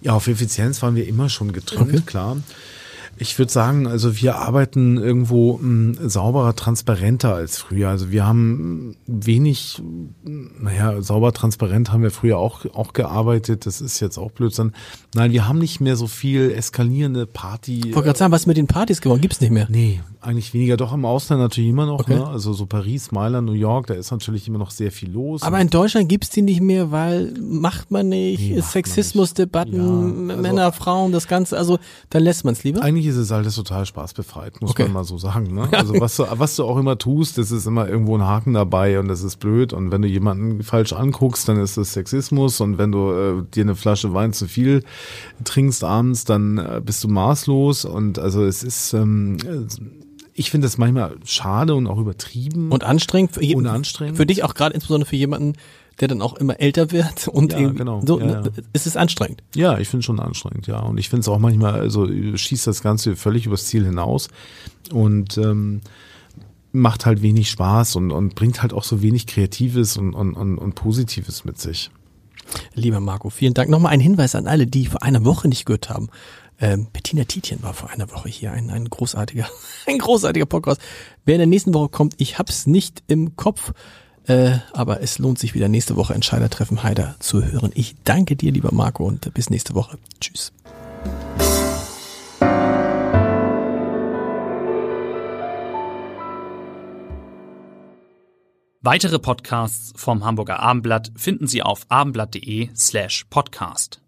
Ja, auf Effizienz waren wir immer schon getrimmt, Okay. klar. Ich würde sagen, also wir arbeiten irgendwo mh, sauberer, transparenter als früher. Also wir haben wenig, naja, sauber, transparent haben wir früher auch, auch gearbeitet. Das ist jetzt auch Blödsinn. Nein, wir haben nicht mehr so viel eskalierende Party. Ich wollte gerade sagen, was ist mit den Partys geworden? Gibt's nicht mehr. Nee, eigentlich weniger. Doch im Ausland natürlich immer noch. Okay. Ne? Also so Paris, Mailand, New York, da ist natürlich immer noch sehr viel los. Aber in Deutschland gibt's die nicht mehr, weil macht man nicht, Nee, man Sexismusdebatten. Ja, also- Männer, Frauen, das Ganze, also dann lässt man's lieber. Eigentlich ist es alles total spaßbefreit, muss Okay. man mal so sagen. Ne? Also was du, was du auch immer tust, das ist immer irgendwo ein Haken dabei und das ist blöd. Und wenn du jemanden falsch anguckst, dann ist das Sexismus. Und wenn du äh, dir eine Flasche Wein zu viel trinkst abends, dann äh, bist du maßlos. Und also es ist, ähm, ich finde das manchmal schade und auch übertrieben. Und anstrengend für, Und anstrengend. für dich auch gerade insbesondere für jemanden, der dann auch immer älter wird und Ja, irgendwie genau. so, Ja, ja. ist es anstrengend. Ja, ich finde schon anstrengend, ja. Und ich finde es auch manchmal, also schießt das Ganze völlig übers Ziel hinaus und ähm, macht halt wenig Spaß und, und bringt halt auch so wenig Kreatives und, und, und, und Positives mit sich. Lieber Marco, vielen Dank. Nochmal ein Hinweis an alle, die vor einer Woche nicht gehört haben. Ähm, Bettina Tietjen war vor einer Woche hier, ein, ein großartiger, ein großartiger Podcast. Wer in der nächsten Woche kommt, ich hab's nicht im Kopf, äh, aber es lohnt sich wieder nächste Woche Entscheidertreffen Heider zu hören. Ich danke dir, lieber Marco, und bis nächste Woche. Tschüss. Weitere Podcasts vom Hamburger Abendblatt finden Sie auf abendblatt.de slash podcast.